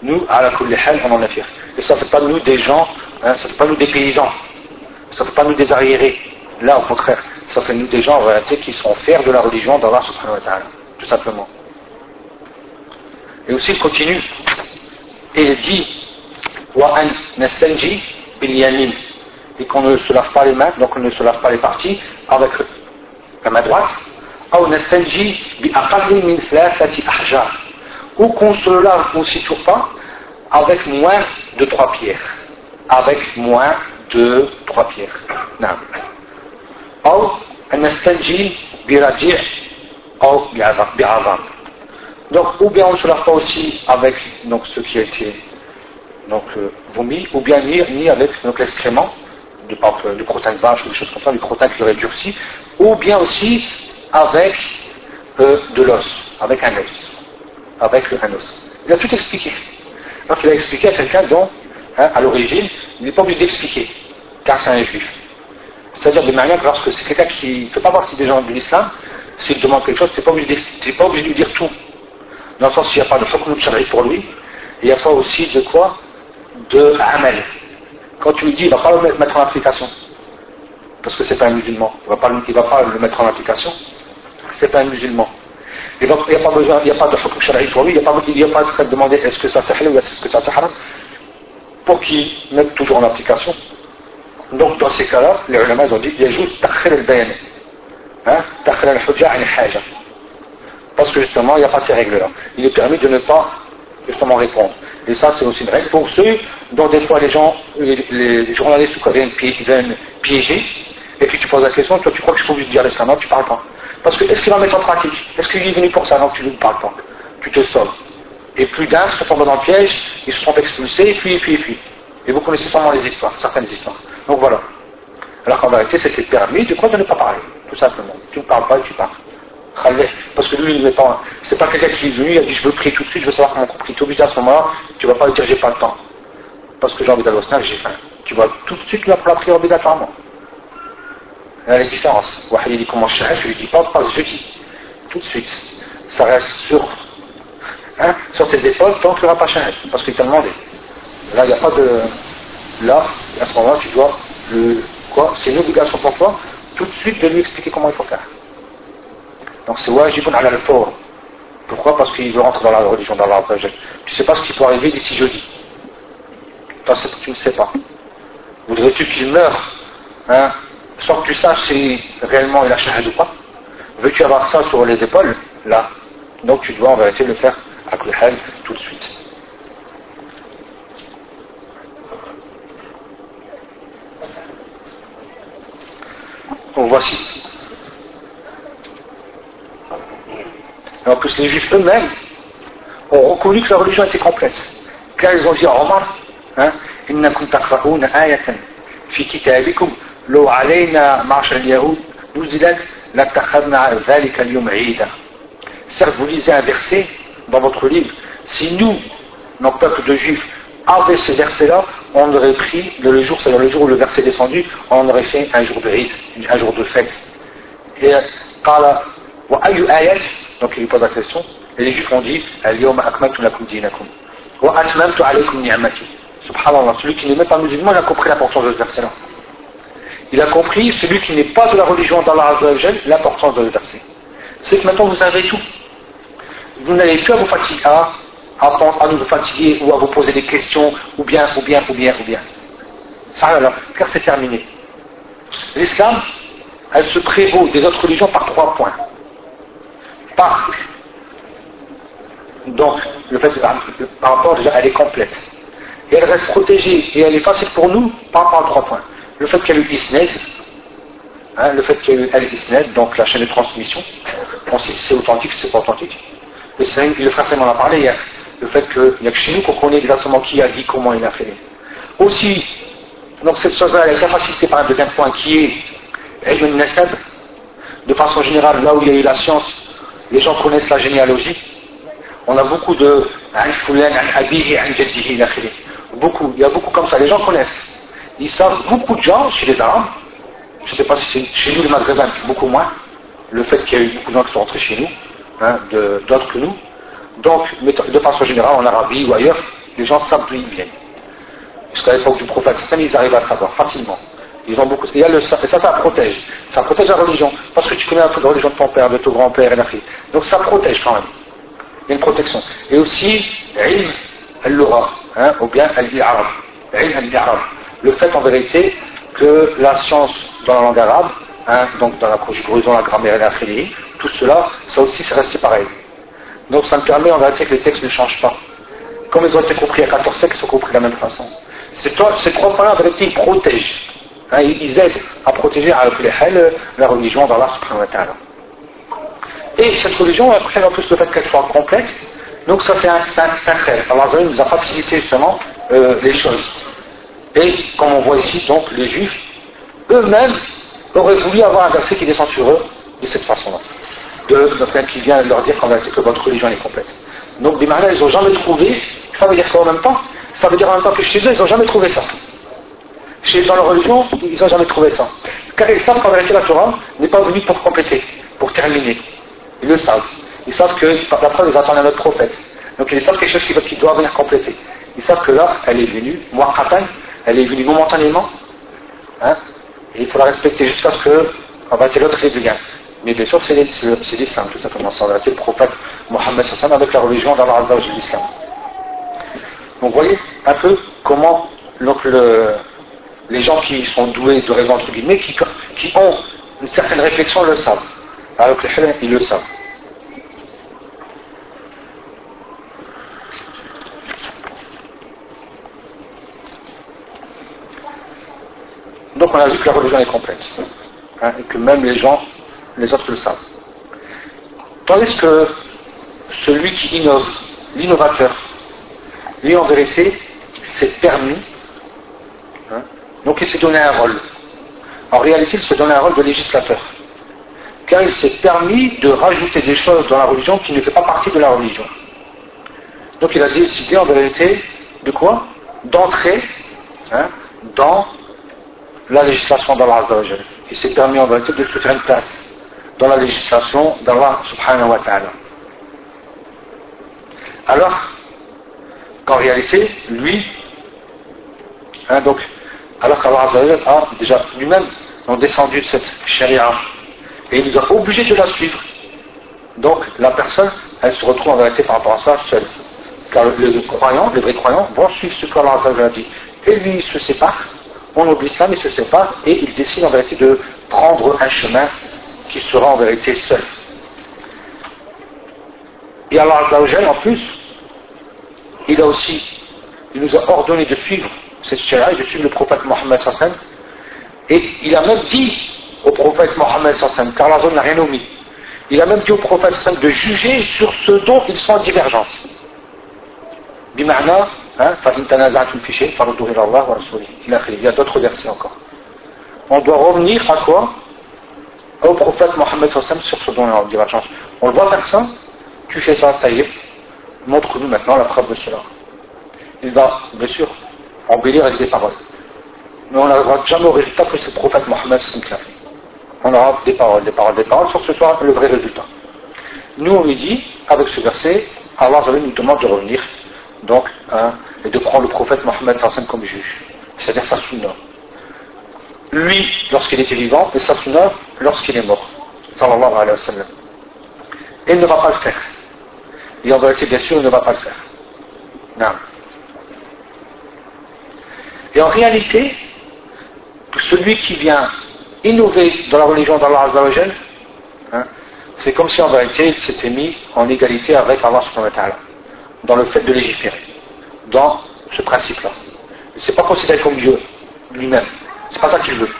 Nous, à la Kulihal, on en est fiers. Et ça ne fait pas de nous des gens, hein, ça ne fait pas nous des paysans. Ça ne fait pas nous des arriérés. Là, au contraire, ça fait nous des gens en réalité qui sont fiers de la religion d'Allah subhanahu wa ta'ala. Tout simplement. Et aussi, il continue. Il dit. Et qu'on ne se lave pas les mains, donc on ne se lave pas les parties avec la main droite. Ou qu'on se lave pas avec moins de trois pierres. Avec moins de trois pierres. Non. Ou ou bi donc, ou bien on se lave pas aussi avec donc, ce qui a été donc, euh, vomi, ou bien ni, ni avec l'excrément, du, du crottin de vache ou des choses comme ça, du crottin qui aurait durci, ou bien aussi avec euh, de l'os, avec un os. Avec un os. Il a tout expliqué. Donc il a expliqué à quelqu'un dont, hein, à l'origine, il n'est pas obligé d'expliquer, car c'est un juif. C'est-à-dire de manière que lorsque c'est quelqu'un qui ne fait pas partie des gens de l'islam, s'il demande quelque chose, tu n'es pas obligé de lui dire tout dans le sens qu'il n'y a pas de hukm shari pour lui, il n'y a pas aussi de quoi De amal. Quand tu lui dis, il ne va pas le mettre en application, parce que c'est pas un musulman, il ne va, pas, va pas le mettre en application, c'est pas un musulman. Il n'y a pas besoin, il n'y a pas de hukm shari pour lui, il n'y a pas, il de demander est-ce que ça c'est halal ou est-ce que ça haram, pour qu'il mette toujours en application. Donc dans ces cas-là, les ulama ont dit, il y a juste takhir al-bayan, hein, takhir al-hujja al-haja. Parce que justement, il n'y a pas ces règles-là. Il est permis de ne pas justement répondre. Et ça, c'est aussi une règle pour ceux dont des fois les gens, les, journalistes viennent, viennent piéger, et puis tu poses la question, toi tu crois que je faut lui dire l'islam, tu parles pas. Parce que est-ce qu'il va mettre en pratique? Est-ce qu'il est venu pour ça? Non, tu ne parles pas. Tu te sauves. Et plus d'un se tombent dans le piège, ils se sont expulsés, et puis, et puis, et puis. Et vous connaissez sûrement les histoires, certaines histoires. Donc voilà. Alors qu'en vérité, c'était permis de quoi? De ne pas parler, tout simplement. Tu ne parles pas et tu parles. Parce que lui, il n'est pas, c'est pas quelqu'un qui est venu, il a dit je veux prier tout de suite, je veux savoir comment on prie. Tu à ce moment-là, tu vas pas lui dire j'ai pas le temps. Parce que j'ai envie d'aller au j'ai faim. Tu vas tout de suite la prière obligatoirement. Il y a les différences. il dit comment je je lui dis pas pas je dis. Tout de suite. Ça reste sur, hein, sur tes épaules tant que tu n'auras pas changé. Parce qu'il t'a demandé. Là, il n'y a pas de. Là, à ce moment-là, tu dois le. Quoi? C'est une obligation pour toi, tout de suite de lui expliquer comment il faut faire. Donc c'est wajibun ala al Pourquoi? Parce qu'il veut rentrer dans la religion d'Allah. Tu ne sais pas ce qui peut arriver d'ici jeudi. Tu ne sais pas. Voudrais-tu qu'il meure hein, sans que tu saches si réellement il a shahad ou pas Veux-tu avoir ça sur les épaules? Là. Donc tu dois en vérité le faire à Kulhal tout de suite. Donc voici Alors que les juifs eux-mêmes ont reconnu que la religion était complète. Car ils ont dit à Omar, hein, إنكم تقرؤون آية في كتابكم لو علينا معشر اليهود نزلت لاتخذنا ذلك اليوم عيدا. Certes, vous lisez un verset dans votre livre. Si nous, nos peuples de juifs, avaient ce verset-là, on aurait pris le jour, c'est-à-dire le jour où le verset est descendu, on aurait fait un jour de rite, un jour de fête. Et قال وأي آية donc il lui pose la question, et les juifs ont dit Subhanallah, celui qui n'est même pas musulman, a compris l'importance de ce verset-là. Il a compris, celui qui n'est pas de la religion d'Allah l'importance de ce verset. C'est que maintenant vous savez tout. Vous n'avez plus à vous fatiguer, à, à, nous fatiguer ou à vous poser des questions, ou bien, ou bien, ou bien, ou bien. Ça, alors, car c'est terminé. L'islam, elle se prévaut des autres religions par trois points. Donc, le fait par rapport déjà, elle est complète. et elle reste protégée et elle est facile pour nous par rapport à trois points. Le fait qu'elle ait eu hein, le fait qu'elle ait isned, donc la chaîne de transmission, on sait si c'est authentique, si c'est pas authentique. Le, le frère m'en a parlé hier, le fait qu'il n'y a que chez nous qu'on connaît exactement qui a dit, comment il a fait. Aussi, donc cette chose-là, elle est très facilitée par un deuxième point qui est. De façon générale, là où il y a eu la science, les gens connaissent la généalogie. On a beaucoup de Beaucoup, il y a beaucoup comme ça, les gens connaissent. Ils savent beaucoup de gens chez les Arabes, je ne sais pas si c'est chez nous les Maghrébins, beaucoup moins, le fait qu'il y a eu beaucoup de gens qui sont rentrés chez nous, hein, d'autres que nous. Donc, de façon générale, en Arabie ou ailleurs, les gens savent d'où ils viennent. Jusqu'à l'époque du prophète, ils arrivent à savoir facilement. Ils ont beaucoup. Il y a le, et ça, ça protège. Ça protège la religion. Parce que tu connais un peu la religion de ton père, de ton grand-père et la fille. Donc ça protège quand même. Il y a une protection. Et aussi, ilm al-lura, hein, ou bien al-i'arab. Ilm al Le fait en vérité que la science dans la langue arabe, hein, donc dans la conjugaison, la grammaire et la tout cela, ça aussi c'est resté pareil. Donc ça me permet en vérité que les textes ne changent pas. Comme ils ont été compris à 14 siècles, ils sont compris de la même façon. Ces trois points-là, en vérité, ils protègent. Hein, ils aident à protéger à la religion d'Allah subhanahu wa ta'ala. Et cette religion, après, en plus le fait qu'elle soit complexe, donc ça c'est un sacré. Allah nous a facilité justement euh, les choses. Et comme on voit ici, donc les juifs, eux-mêmes, auraient voulu avoir un verset qui descend sur eux de cette façon-là. De quelqu'un qui vient leur dire qu'en que votre religion est complète. Donc des manières, ils n'ont jamais trouvé, ça veut dire qu'en même temps, ça veut dire en même temps que chez eux, ils n'ont jamais trouvé ça. Chez, dans leur religion, ils n'ont jamais trouvé ça. Car ils savent qu'en vérité, la Torah n'est pas venue pour compléter, pour terminer. Ils le savent. Ils savent que, la preuve, ils attendent un autre prophète. Donc ils savent quelque chose qui, doit venir compléter. Ils savent que là, elle est venue, moi, elle est venue momentanément, hein, et il faut la respecter jusqu'à ce que, va dire l'autre du gain. Mais bien sûr, c'est l'islam, tout simplement. Ça va le prophète Mohammed Sassan avec la religion d'Allah l'islam. Donc, vous voyez un peu comment donc, le, les gens qui sont doués de raison, entre guillemets, qui, ont une certaine réflexion le savent. Alors que les ils le savent. Donc on a vu que la religion est complète. Hein, et que même les gens, les autres le savent. Tandis que celui qui innove, l'innovateur, lui en vérité, c'est permis donc il s'est donné un rôle. En réalité, il se donne un rôle de législateur. Car il s'est permis de rajouter des choses dans la religion qui ne fait pas partie de la religion. Donc il a décidé en vérité de quoi? D'entrer hein, dans la législation d'Allah Azzawajal. Il s'est permis en vérité de se faire une place dans la législation d'Allah subhanahu wa ta'ala. Alors qu'en réalité, lui, hein, donc alors qu'Allah a déjà lui-même descendu de cette charia et il nous a obligés de la suivre. Donc la personne, elle se retrouve en vérité par rapport à ça seule. Car les croyants, les vrais croyants, vont suivre ce qu'Allah a dit. Et lui, il se sépare, on oublie ça, mais il se sépare et il décide en vérité de prendre un chemin qui sera en vérité seul. Et Allah en plus, il a aussi, il nous a ordonné de suivre cette charia, je suis le prophète Mohammed Sassan. Et il a même dit au prophète Mohammed Sassan, car la zone n'a rien omis, il a même dit au prophète Sassan de juger sur ce dont ils sont en divergence. Bima'na, hein, il y a d'autres versets encore. On doit revenir à quoi? Au prophète Mohammed Sassan sur ce dont ils sont en divergence. On le voit faire ça, tu fais ça, ça y est, montre-nous maintenant la preuve de cela. Il va, bien sûr, embellir avec des paroles. Mais on n'arrivera jamais au résultat que le prophète Mohammed On aura des paroles, des paroles, des paroles, sur ce soit le vrai résultat. Nous, on lui dit, avec ce verset, Allah nous demande de revenir, donc, hein, et de prendre le prophète Mohammed comme juge, c'est-à-dire sa sunna. Lui, lorsqu'il était vivant, et sa sunna lorsqu'il est mort, sallallahu alayhi wa sallam. Et il ne va pas le faire. Et en vérité, bien sûr, il ne va pas le faire. Non. Et en réalité, celui qui vient innover dans la religion d'Allah Azzawajal, hein, c'est comme si en vérité il s'était mis en égalité avec Allah subhanahu dans le fait de légiférer, dans ce principe-là. C'est pas considéré comme Dieu lui-même. C'est pas ça qu'il veut.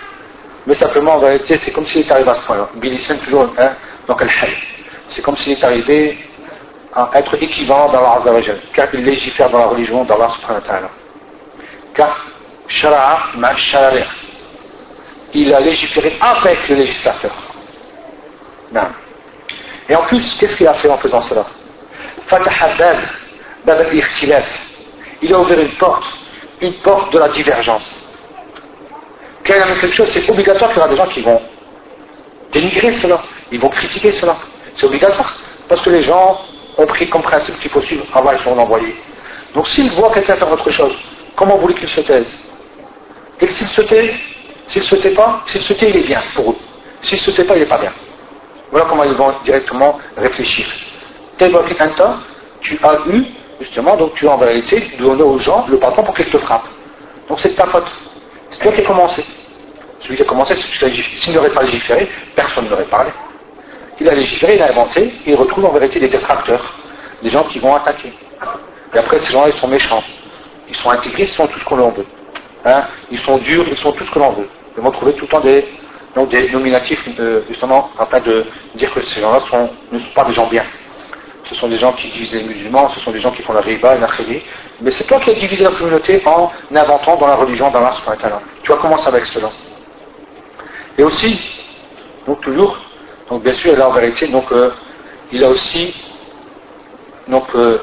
Mais simplement, en vérité, c'est comme s'il est arrivé à ce point-là. Billy toujours hein, donc C'est comme s'il est arrivé à être équivalent dans la car il légifère dans la religion d'Allah subhanahu. Car Il a légiféré avec le législateur. Non. Et en plus, qu'est-ce qu'il a fait en faisant cela? Il a ouvert une porte, une porte de la divergence. Quand il a quelque chose, c'est obligatoire qu'il y aura des gens qui vont dénigrer cela, ils vont critiquer cela. C'est obligatoire. Parce que les gens ont pris comme principe qu'il faut suivre Allah et son envoyé. Donc s'ils voient quelqu'un faire autre chose, comment voulez qu'ils se taisent Et s'il se tait, s'il se pas, s'il se il est bien pour eux. S'il se pas, il n'est pas bien. Voilà comment ils vont directement réfléchir. Temps, tu as eu, justement, donc tu as en vérité donné aux gens le pardon pour qu'ils te frappent. Donc c'est ta faute. C'est toi qui as commencé. Celui qui a commencé, s'il n'aurait pas légiféré, personne n'aurait parlé. Il a légiféré, il a inventé, il retrouve en vérité des détracteurs, des gens qui vont attaquer. Et après, ces gens-là, ils sont méchants. Ils sont intégrés, ils sont tout ce que l'on veut. Hein ils sont durs, ils sont tout ce que l'on veut. Ils vont trouver tout le temps des, nominatifs, euh, justement, afin de dire que ces gens-là ne sont pas des gens bien. Ce sont des gens qui divisent les musulmans, ce sont des gens qui font la riba la khayri. Mais c'est toi qui as divisé la communauté en inventant dans la religion d'Allah. Tu vas commencer avec cela. Et aussi, donc toujours, donc bien sûr, là en vérité, donc euh, il a aussi donc euh,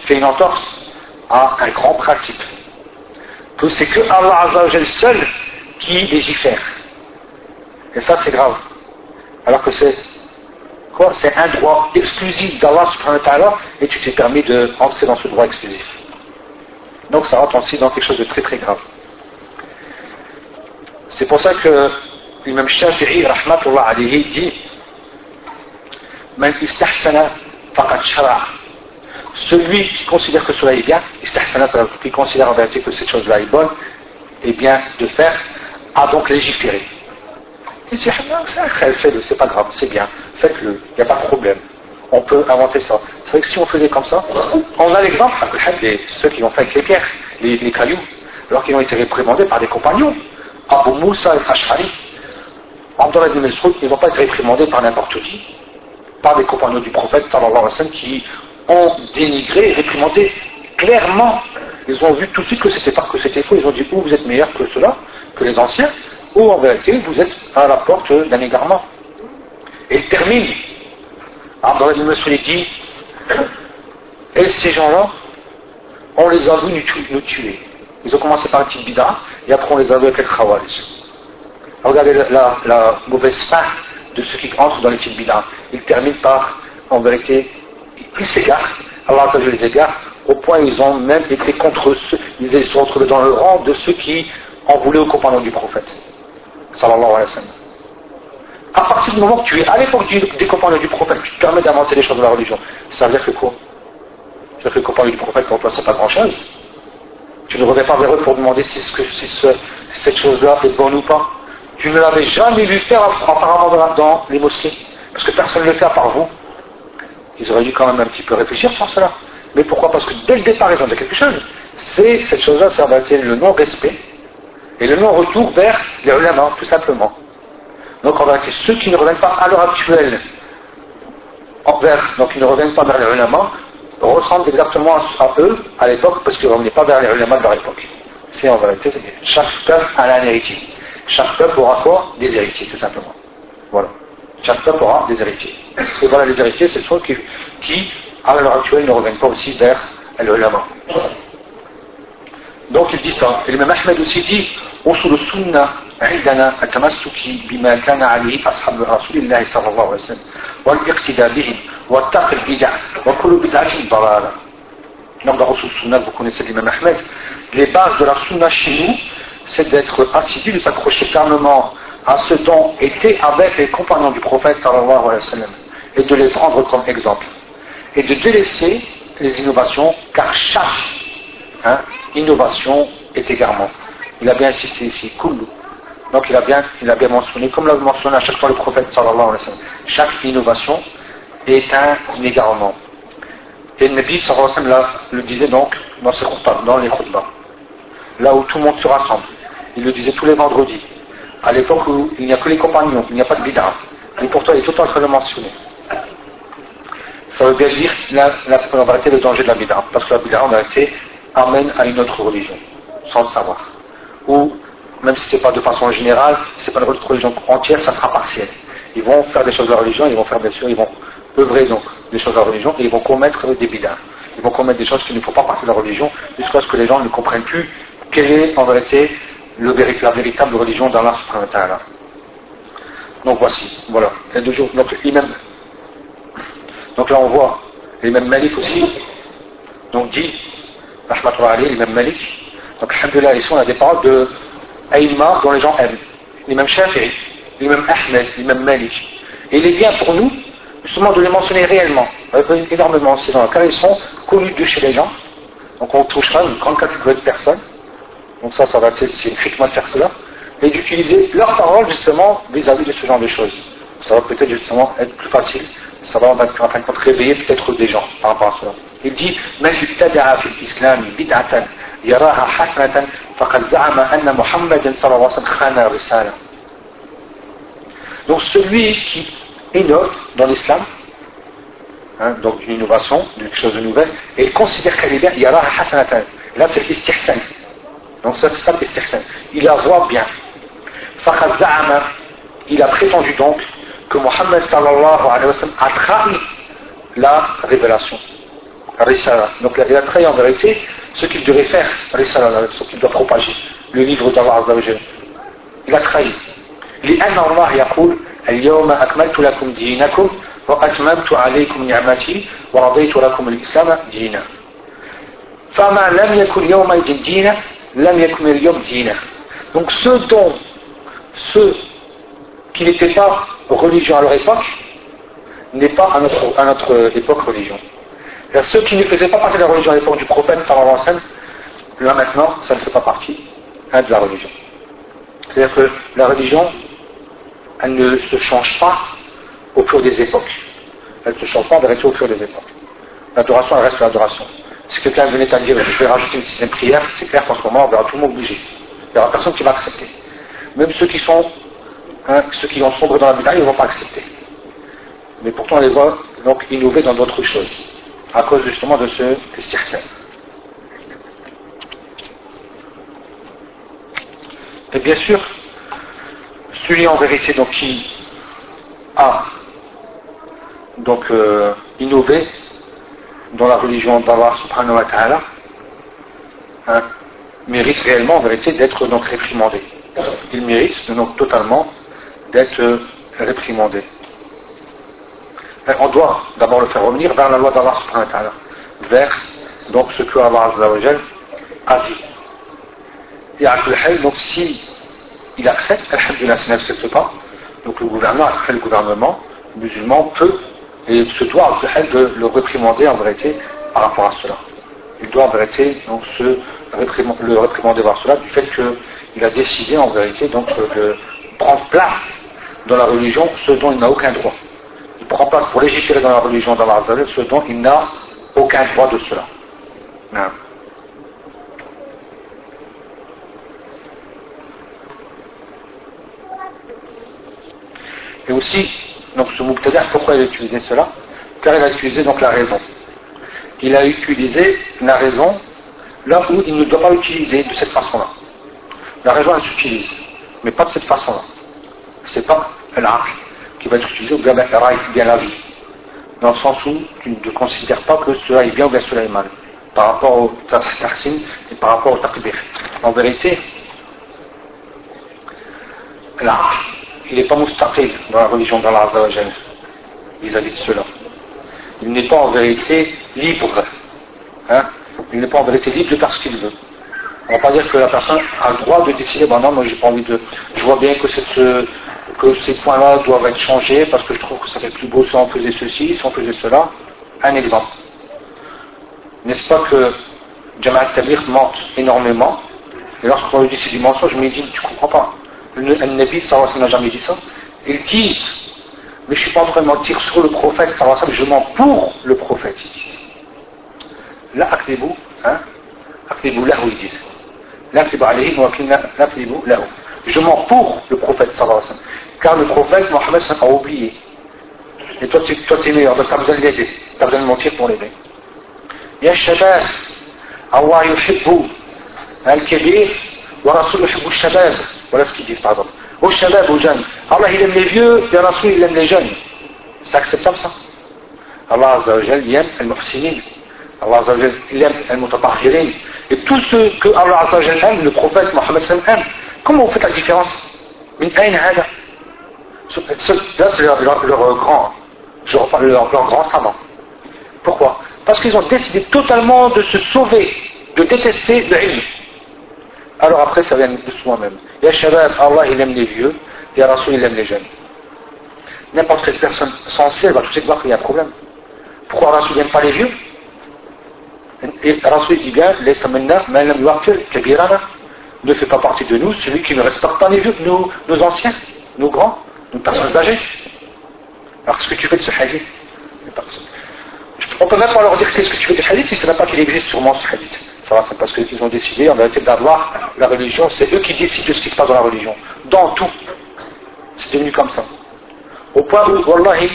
fait une entorse à un grand principe. C'est que Allah seul qui légifère. Et ça c'est grave. Alors que c'est quoi C'est un droit exclusif d'Allah subhanahu wa ta'ala et tu t'es permis de rentrer dans ce droit exclusif. Donc ça rentre aussi dans quelque chose de très très grave. C'est pour ça que l'imam Shafi'i rahmatullah alayhi dit Man istahsana faqad shara' Celui qui considère que cela est bien, qui considère en vérité que cette chose-là est bonne, et bien de faire, a donc légiféré. Il dit, faites-le, c'est pas grave, c'est bien, faites-le, il n'y a pas de problème. On peut inventer ça. C'est vrai que si on faisait comme ça, on a l'exemple, ceux qui ont fait avec les pierres, les, cailloux, alors qu'ils ont été réprimandés par des compagnons. Abu Moussa et Ash'ari, Abdullah ibn Mas'ud, ils n'ont pas été réprimandés par n'importe qui, par des compagnons du prophète, qui ont dénigré réprimandé clairement. Ils ont vu tout de suite que c'était pas que c'était faux. Ils ont dit, ou vous êtes meilleurs que cela, que les anciens, ou en vérité, vous êtes à la porte d'un égarement. Et il termine. Abdullah ibn Mas'ud dit, et ces gens-là, on les a vus nous tuer. Ils ont commencé par un petit bid'a, et après on les a vus avec le. Regardez la, mauvaise fin de ceux qui entrent dans les petites bid'a. Ils terminent par, en vérité, ils s'égarent, Allah les égare, au point où ils ont même été contre ceux, ils se sont retrouvés dans le rang de ceux qui en voulaient aux compagnons du prophète. Sallallahu alayhi wa sallam. À partir du moment que tu es à l'époque des compagnons du prophète, tu te permets d'inventer les choses de la religion, ça veut dire que quoi? Ça veut dire que les compagnons du prophète, pour toi, c'est pas grand chose. Tu ne reviens pas vers eux pour demander si, cette chose-là est bonne ou pas. Tu ne l'avais jamais vu faire apparemment dans les mosquées, parce que personne ne le fait à part vous. Ils auraient dû quand même un petit peu réfléchir sur cela. Mais pourquoi? Parce que dès le départ, ils ont dit quelque chose. C'est cette chose-là, ça va être le non-respect et le non-retour vers les tout simplement. Donc, en vérité, ceux qui ne reviennent pas à l'heure actuelle envers, donc ils ne reviennent pas vers les ressemblent exactement à, eux à l'époque, parce qu'ils ne revenaient pas vers les ulama de leur époque. C'est en vérité, chaque peuple a un héritier. Chaque peuple aura quoi? Des héritiers, tout simplement. Voilà. Chaque peuple aura des héritiers. Et voilà, les héritiers, c'est ceux qui, qui, à l'heure actuelle, ne reviennent pas aussi vers l'ulama. Donc il dit ça. Et le même Ahmed aussi dit أصل السنة عندنا التمسك بما كان عليه أصحاب رسول الله صلى الله عليه وسلم والاقتداء بهم والتقي البدع وكل بدعة ضلالة Donc dans Rasul Sunnah, vous connaissez l'imam Ahmed, les bases de la Sunna chez nous, c'est d'être assidu, de s'accrocher fermement à ce dont étaient avec les compagnons du prophète sallallahu alayhi wa et de les prendre comme exemple, et de délaisser les innovations, car chaque hein, innovation est égarement. Il a bien insisté ici, kullu. Donc il a bien, mentionné, comme l'a mentionné à chaque fois le prophète sallallahu alayhi wa sallam, chaque innovation est un égarement. Et le Nabi là, le disait donc dans ses khutbah, dans les khutbah, là où tout le monde se rassemble. Il le disait tous les vendredis, à l'époque où il n'y a que les compagnons, il n'y a pas de bid'a. Et pourtant, il est tout le temps en train de mentionner. Ça veut bien dire, la, en vérité, le danger de la bid'a. Parce que la bid'a, en vérité, amène à une autre religion, sans le savoir. Ou, même si ce n'est pas de façon générale, ce n'est pas une autre religion entière, ça sera partiel. Ils vont faire des choses de la religion, ils vont faire bien sûr, ils vont œuvrer donc des choses de la religion, et ils vont commettre des bid'as. Ils vont commettre des choses qui ne font pas partie de la religion, jusqu'à ce que les gens ne comprennent plus quelle est en vérité le, la véritable religion d'Allah Donc voici, voilà, les deux jours. Donc, donc là on voit l'imam Malik aussi, donc dit, rahmatullah Ali, l'imam Malik, donc alhamdulillah, ici on a des paroles de Aïma dont les gens aiment. L'imam Shafi'i, l'imam Ahmed, l'imam Malik. Et il est bien pour nous, justement, de les mentionner réellement, énormément, car ils sont connus de chez les gens. Donc on touchera une grande catégorie de personnes. Donc ça, ça va être, c'est une figment de faire cela. Et d'utiliser leurs paroles justement vis-à-vis de ce genre de choses. Ça va peut-être justement être plus facile. Ça va en fin de compte réveiller peut-être des gens par rapport à cela. Il dit, من ابتدع في الإسلام بدعة يراها حسنة فقد زعم أن محمد صلى الله عليه وسلم خان الرسالة. Donc celui qui innove dans l'islam, hein, donc une innovation, quelque chose de nouvelle, et il considère qu'elle est bien, il y aura hasanatan. Là c'est l'istihsan. Donc ça c'est ça l'istihsan. Il la voit bien. Faqad za'ama, il a prétendu donc que Mohammed sallallahu alayhi wa sallam a trahi la révélation. Risala. Donc il a trahi en vérité ce qu'il devait faire, Risala, ce qu'il doit propager, le livre d'Allah Il a trahi. لأن الله يقول اليوم أكملت لكم دينكم وأتممت عليكم نعمتي ورضيت لكم الإسلام دينا فما لم يكن يومئذ دينا donc ceux dont, ceux qui n'étaient pas religieux à leur époque, n'est pas à notre, à notre époque religion. Ceux qui ne faisaient pas partie de la religion à l'époque du prophète, là maintenant, ça ne fait pas partie hein, de la religion. C'est-à-dire que la religion, elle ne se change pas au cours des époques. Elle ne se change pas, elle reste au cours des époques. L'adoration, elle reste l'adoration. Si quelqu'un venait à dire, je vais rajouter une sixième prière, c'est clair qu'en ce moment, on verra tout le monde bouger. Il n'y aura personne qui va accepter. Même ceux qui sont, hein, ceux qui ont sombre dans la médaille, ils ne vont pas accepter. Mais pourtant, on les voit donc innover dans d'autres choses, à cause justement de ce cirque. Et bien sûr, celui en vérité donc qui a donc euh, innové dans la religion d'Allah subhanahu wa hein, mérite réellement en vérité d'être donc réprimandé. Il mérite donc totalement d'être réprimandé. on doit d'abord le faire revenir vers la loi d'Allah subhanahu wa vers donc ce que Allah a dit. Et à donc si il accepte, Alhamdulillah, s'il n'accepte pas, donc le gouvernement, après le gouvernement musulman peut et se doit de le réprimander en vérité par rapport à cela. Il doit en vérité donc se le réprimander par cela du fait qu'il a décidé en vérité donc de prendre place dans la religion ce dont il n'a aucun droit. Il prend place pour légiférer dans la religion d'Allah ce dont il n'a aucun droit de cela. Et aussi, donc ce Muqtada, pourquoi il a utilisé cela Car il a utilisé donc la raison. Il a utilisé la raison là où il ne doit pas l'utiliser de cette façon-là. La raison elle s'utilise, mais pas de cette façon-là. C'est pas l'art qui va être utilisé ou bien la vie. Dans le sens où tu ne considères pas que cela est bien ou bien cela est mal. Par rapport au tahsin et par rapport au takbir. En vérité, l'art il n'est pas mustaqil dans la religion d'Allah vis-à-vis de cela. Il n'est pas en vérité libre. Hein? Il n'est pas en vérité libre de faire ce qu'il veut. On ne va pas dire que la personne a le droit de décider, ben non, moi j'ai pas envie de. Je vois bien que, ces points-là doivent être changés parce que je trouve que ça fait plus beau si on faisait ceci, si on faisait cela. Un exemple. N'est-ce pas que Jamal Tabir mente énormément? Et lorsqu'on lui dit c'est du mensonge, je me dis, tu comprends pas le Nabi sallallahu n'a jamais dit ça. Ils disent, mais je ne suis pas en train de mentir sur le prophète sallallahu je mens pour le prophète. la akdibu, hein, akdibu lahu, ils disent. Je mens pour le prophète sallallahu. Car le prophète Mohammed a oublié. Et toi, tu toi, es meilleur, donc tu as besoin de l'aider. Tu as besoin de mentir pour l'aider. Shabab, Allah yuhibbu al-kabir, wa rasul yuhibbu shabab. Voilà ce qu'ils disent, pardon. Au shabab, aux jeunes. Allah, il aime les vieux, et Rasul, il aime les jeunes. C'est acceptable ça Allah Azza wa Jal, il aime al-muhsinin. Allah Azza wa Jal, il aime al-mutatahirin. Et tout ce que Allah Azza wa Jal aime, le prophète Mohammed aime, comment vous faites la différence? Min ayn hada Là, c'est leur, leur, leur, grand, leur, grand savant. Pourquoi? Parce qu'ils ont décidé totalement de se sauver, de détester le. Alors après, ça vient de soi-même. Ya Shabab, Allah, il aime les vieux, Ya Rasul, il aime les jeunes. N'importe quelle personne sensée va tout de suite voir qu'il y a un problème. Pourquoi Rasul n'aime pas les vieux? Et Rasul dit bien, les kabirana, ne fait pas partie de nous, celui qui ne respecte pas les vieux, nos, nos anciens, nos grands, nos personnes âgées. Alors qu'est-ce que tu fais de ce hadith? On ne peut même pas leur dire qu'est-ce que tu fais de ce hadith si ce n'est pas qu'il existe sûrement ce hadith. Ça c'est parce qu'ils ont décidé en vérité d'avoir la religion, c'est eux qui décident de ce qui se passe dans la religion. Dans tout. C'est devenu comme ça. Au point où, Wallahi,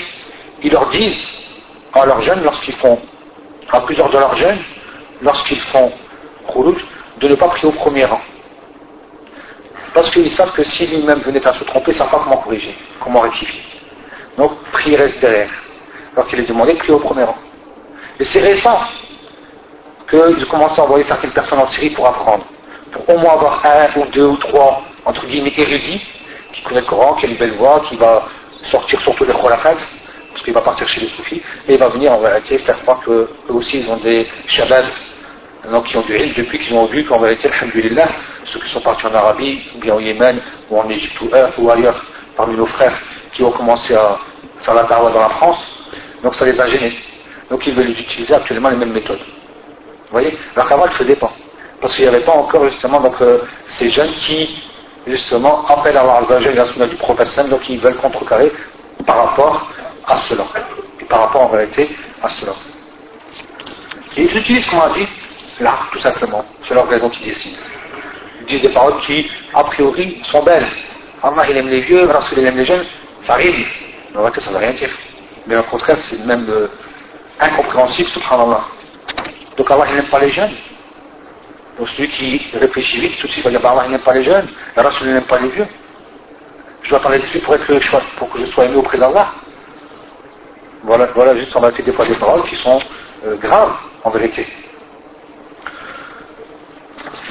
ils leur disent à leurs jeunes, lorsqu'ils font, à plusieurs de leurs jeunes, lorsqu'ils font de ne pas prier au premier rang. Parce qu'ils savent que si lui-même venait à se tromper, ils ne savent pas comment corriger, comment rectifier. Donc, prier reste derrière. Alors qu'il est demandé de prier au premier rang. Et c'est récent qu'ils commencent à envoyer certaines personnes en Syrie pour apprendre. Pour au moins avoir un ou deux ou trois, entre guillemets, érudits, qui connaissent le Coran, qui a une belle voix, qui va sortir surtout les Kholafats, parce qu'il va partir chez les soufis, et il va venir en vérité faire croire qu'eux aussi ils ont des shabab, donc qui ont du ilm, depuis qu'ils ont vu qu'en vérité, alhamdulillah, ceux qui sont partis en Arabie, ou bien au Yémen, ou en Égypte, ou ailleurs, parmi nos frères qui ont commencé à faire la dawa dans la France, donc ça les a gênés. Donc ils veulent utiliser actuellement les mêmes méthodes. Vous voyez Alors qu'avant, il se dépend. Parce qu'il n'y avait pas encore justement donc, ces jeunes qui justement appellent à Allah et la du prophète donc ils veulent contrecarrer par rapport à cela. Et par rapport en réalité à cela. Et ils utilisent, comme on dit, l'art, tout simplement. C'est leur raison qui décide. Ils disent des paroles qui, a priori, sont belles. Allah, il aime les vieux, Rasul, il aime les jeunes. Ça arrive. Mais en réalité, ça ne veut rien dire. Mais au contraire, c'est même euh, incompréhensible, subhanallah. Donc Allah, n'aime pas les jeunes. Donc celui qui réfléchit vite, tout de suite va dire, bah, Allah, n'aime pas les jeunes. La il n'aime pas les vieux. Je dois parler dessus pour, être, pour que je sois aimé auprès d'Allah. Voilà, voilà juste en réalité des fois des paroles qui sont euh, graves, en vérité.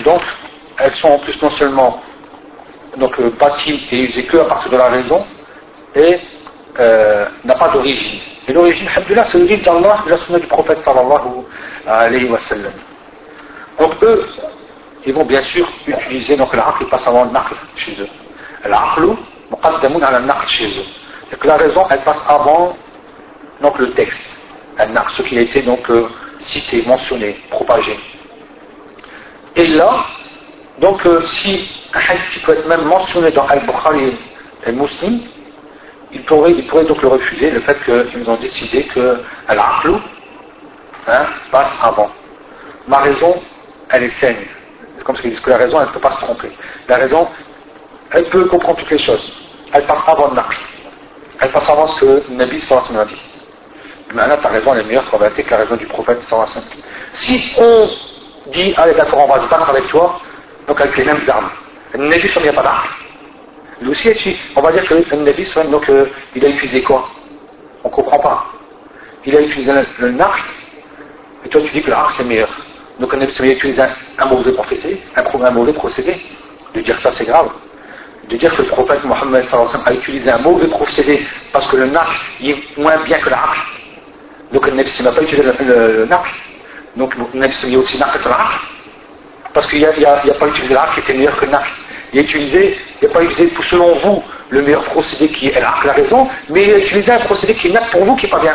Donc, elles sont en plus non seulement donc, euh, bâties et usées que à partir de la raison, et euh, n'a pas d'origine. Et l'origine, alhamdulillah, c'est l'origine d'Allah et la sunna du prophète sallallahu alayhi wa sallam. Donc eux, ils vont bien sûr utiliser donc l'aql passe avant le naql chez eux. L'aql, muqaddamun ala naql chez eux. Donc la raison, elle passe avant donc le texte. Ce qui a été donc euh, cité, mentionné, propagé. Et là, donc euh, si un hadith peut être même mentionné dans Al-Bukhari et Muslim, il pourrait, il pourrait donc le refuser, le fait qu'ils ont décidé que l'aql hein, passe avant. Ma raison, elle est saine. C'est comme ce qu'ils disent que la raison, elle ne peut pas se tromper. La raison, elle peut comprendre toutes les choses. Elle passe avant le naql. Elle passe avant ce que Nabi sallallahu a dit. Maintenant, ta raison, elle est meilleure vérité que la raison du prophète sallallahu Si on dit, allez d'accord, on va se battre avec toi, donc avec les mêmes armes. Nabi il n'y a pas d'armes. On va dire que le Nabi donc, euh, il a utilisé quoi? On ne comprend pas. Il a utilisé le, le et toi tu dis que l'arc c'est meilleur. Donc un a utilisé un, mauvais procédé, un, mauvais procédé. De dire ça c'est grave. De dire que le prophète Mohammed a utilisé un mauvais procédé parce que le narc est moins bien que l'arc. Donc le Nabi n'a pas utilisé le, le, Donc le Nabi a aussi narc sur l'arc. Parce qu'il n'a pas utilisé l'arc qui était meilleur que le narc. Il a utilisé, il n'a pas utilisé selon vous le meilleur procédé qui est la raison, mais il a utilisé un procédé qui est pour vous qui n'est pas bien.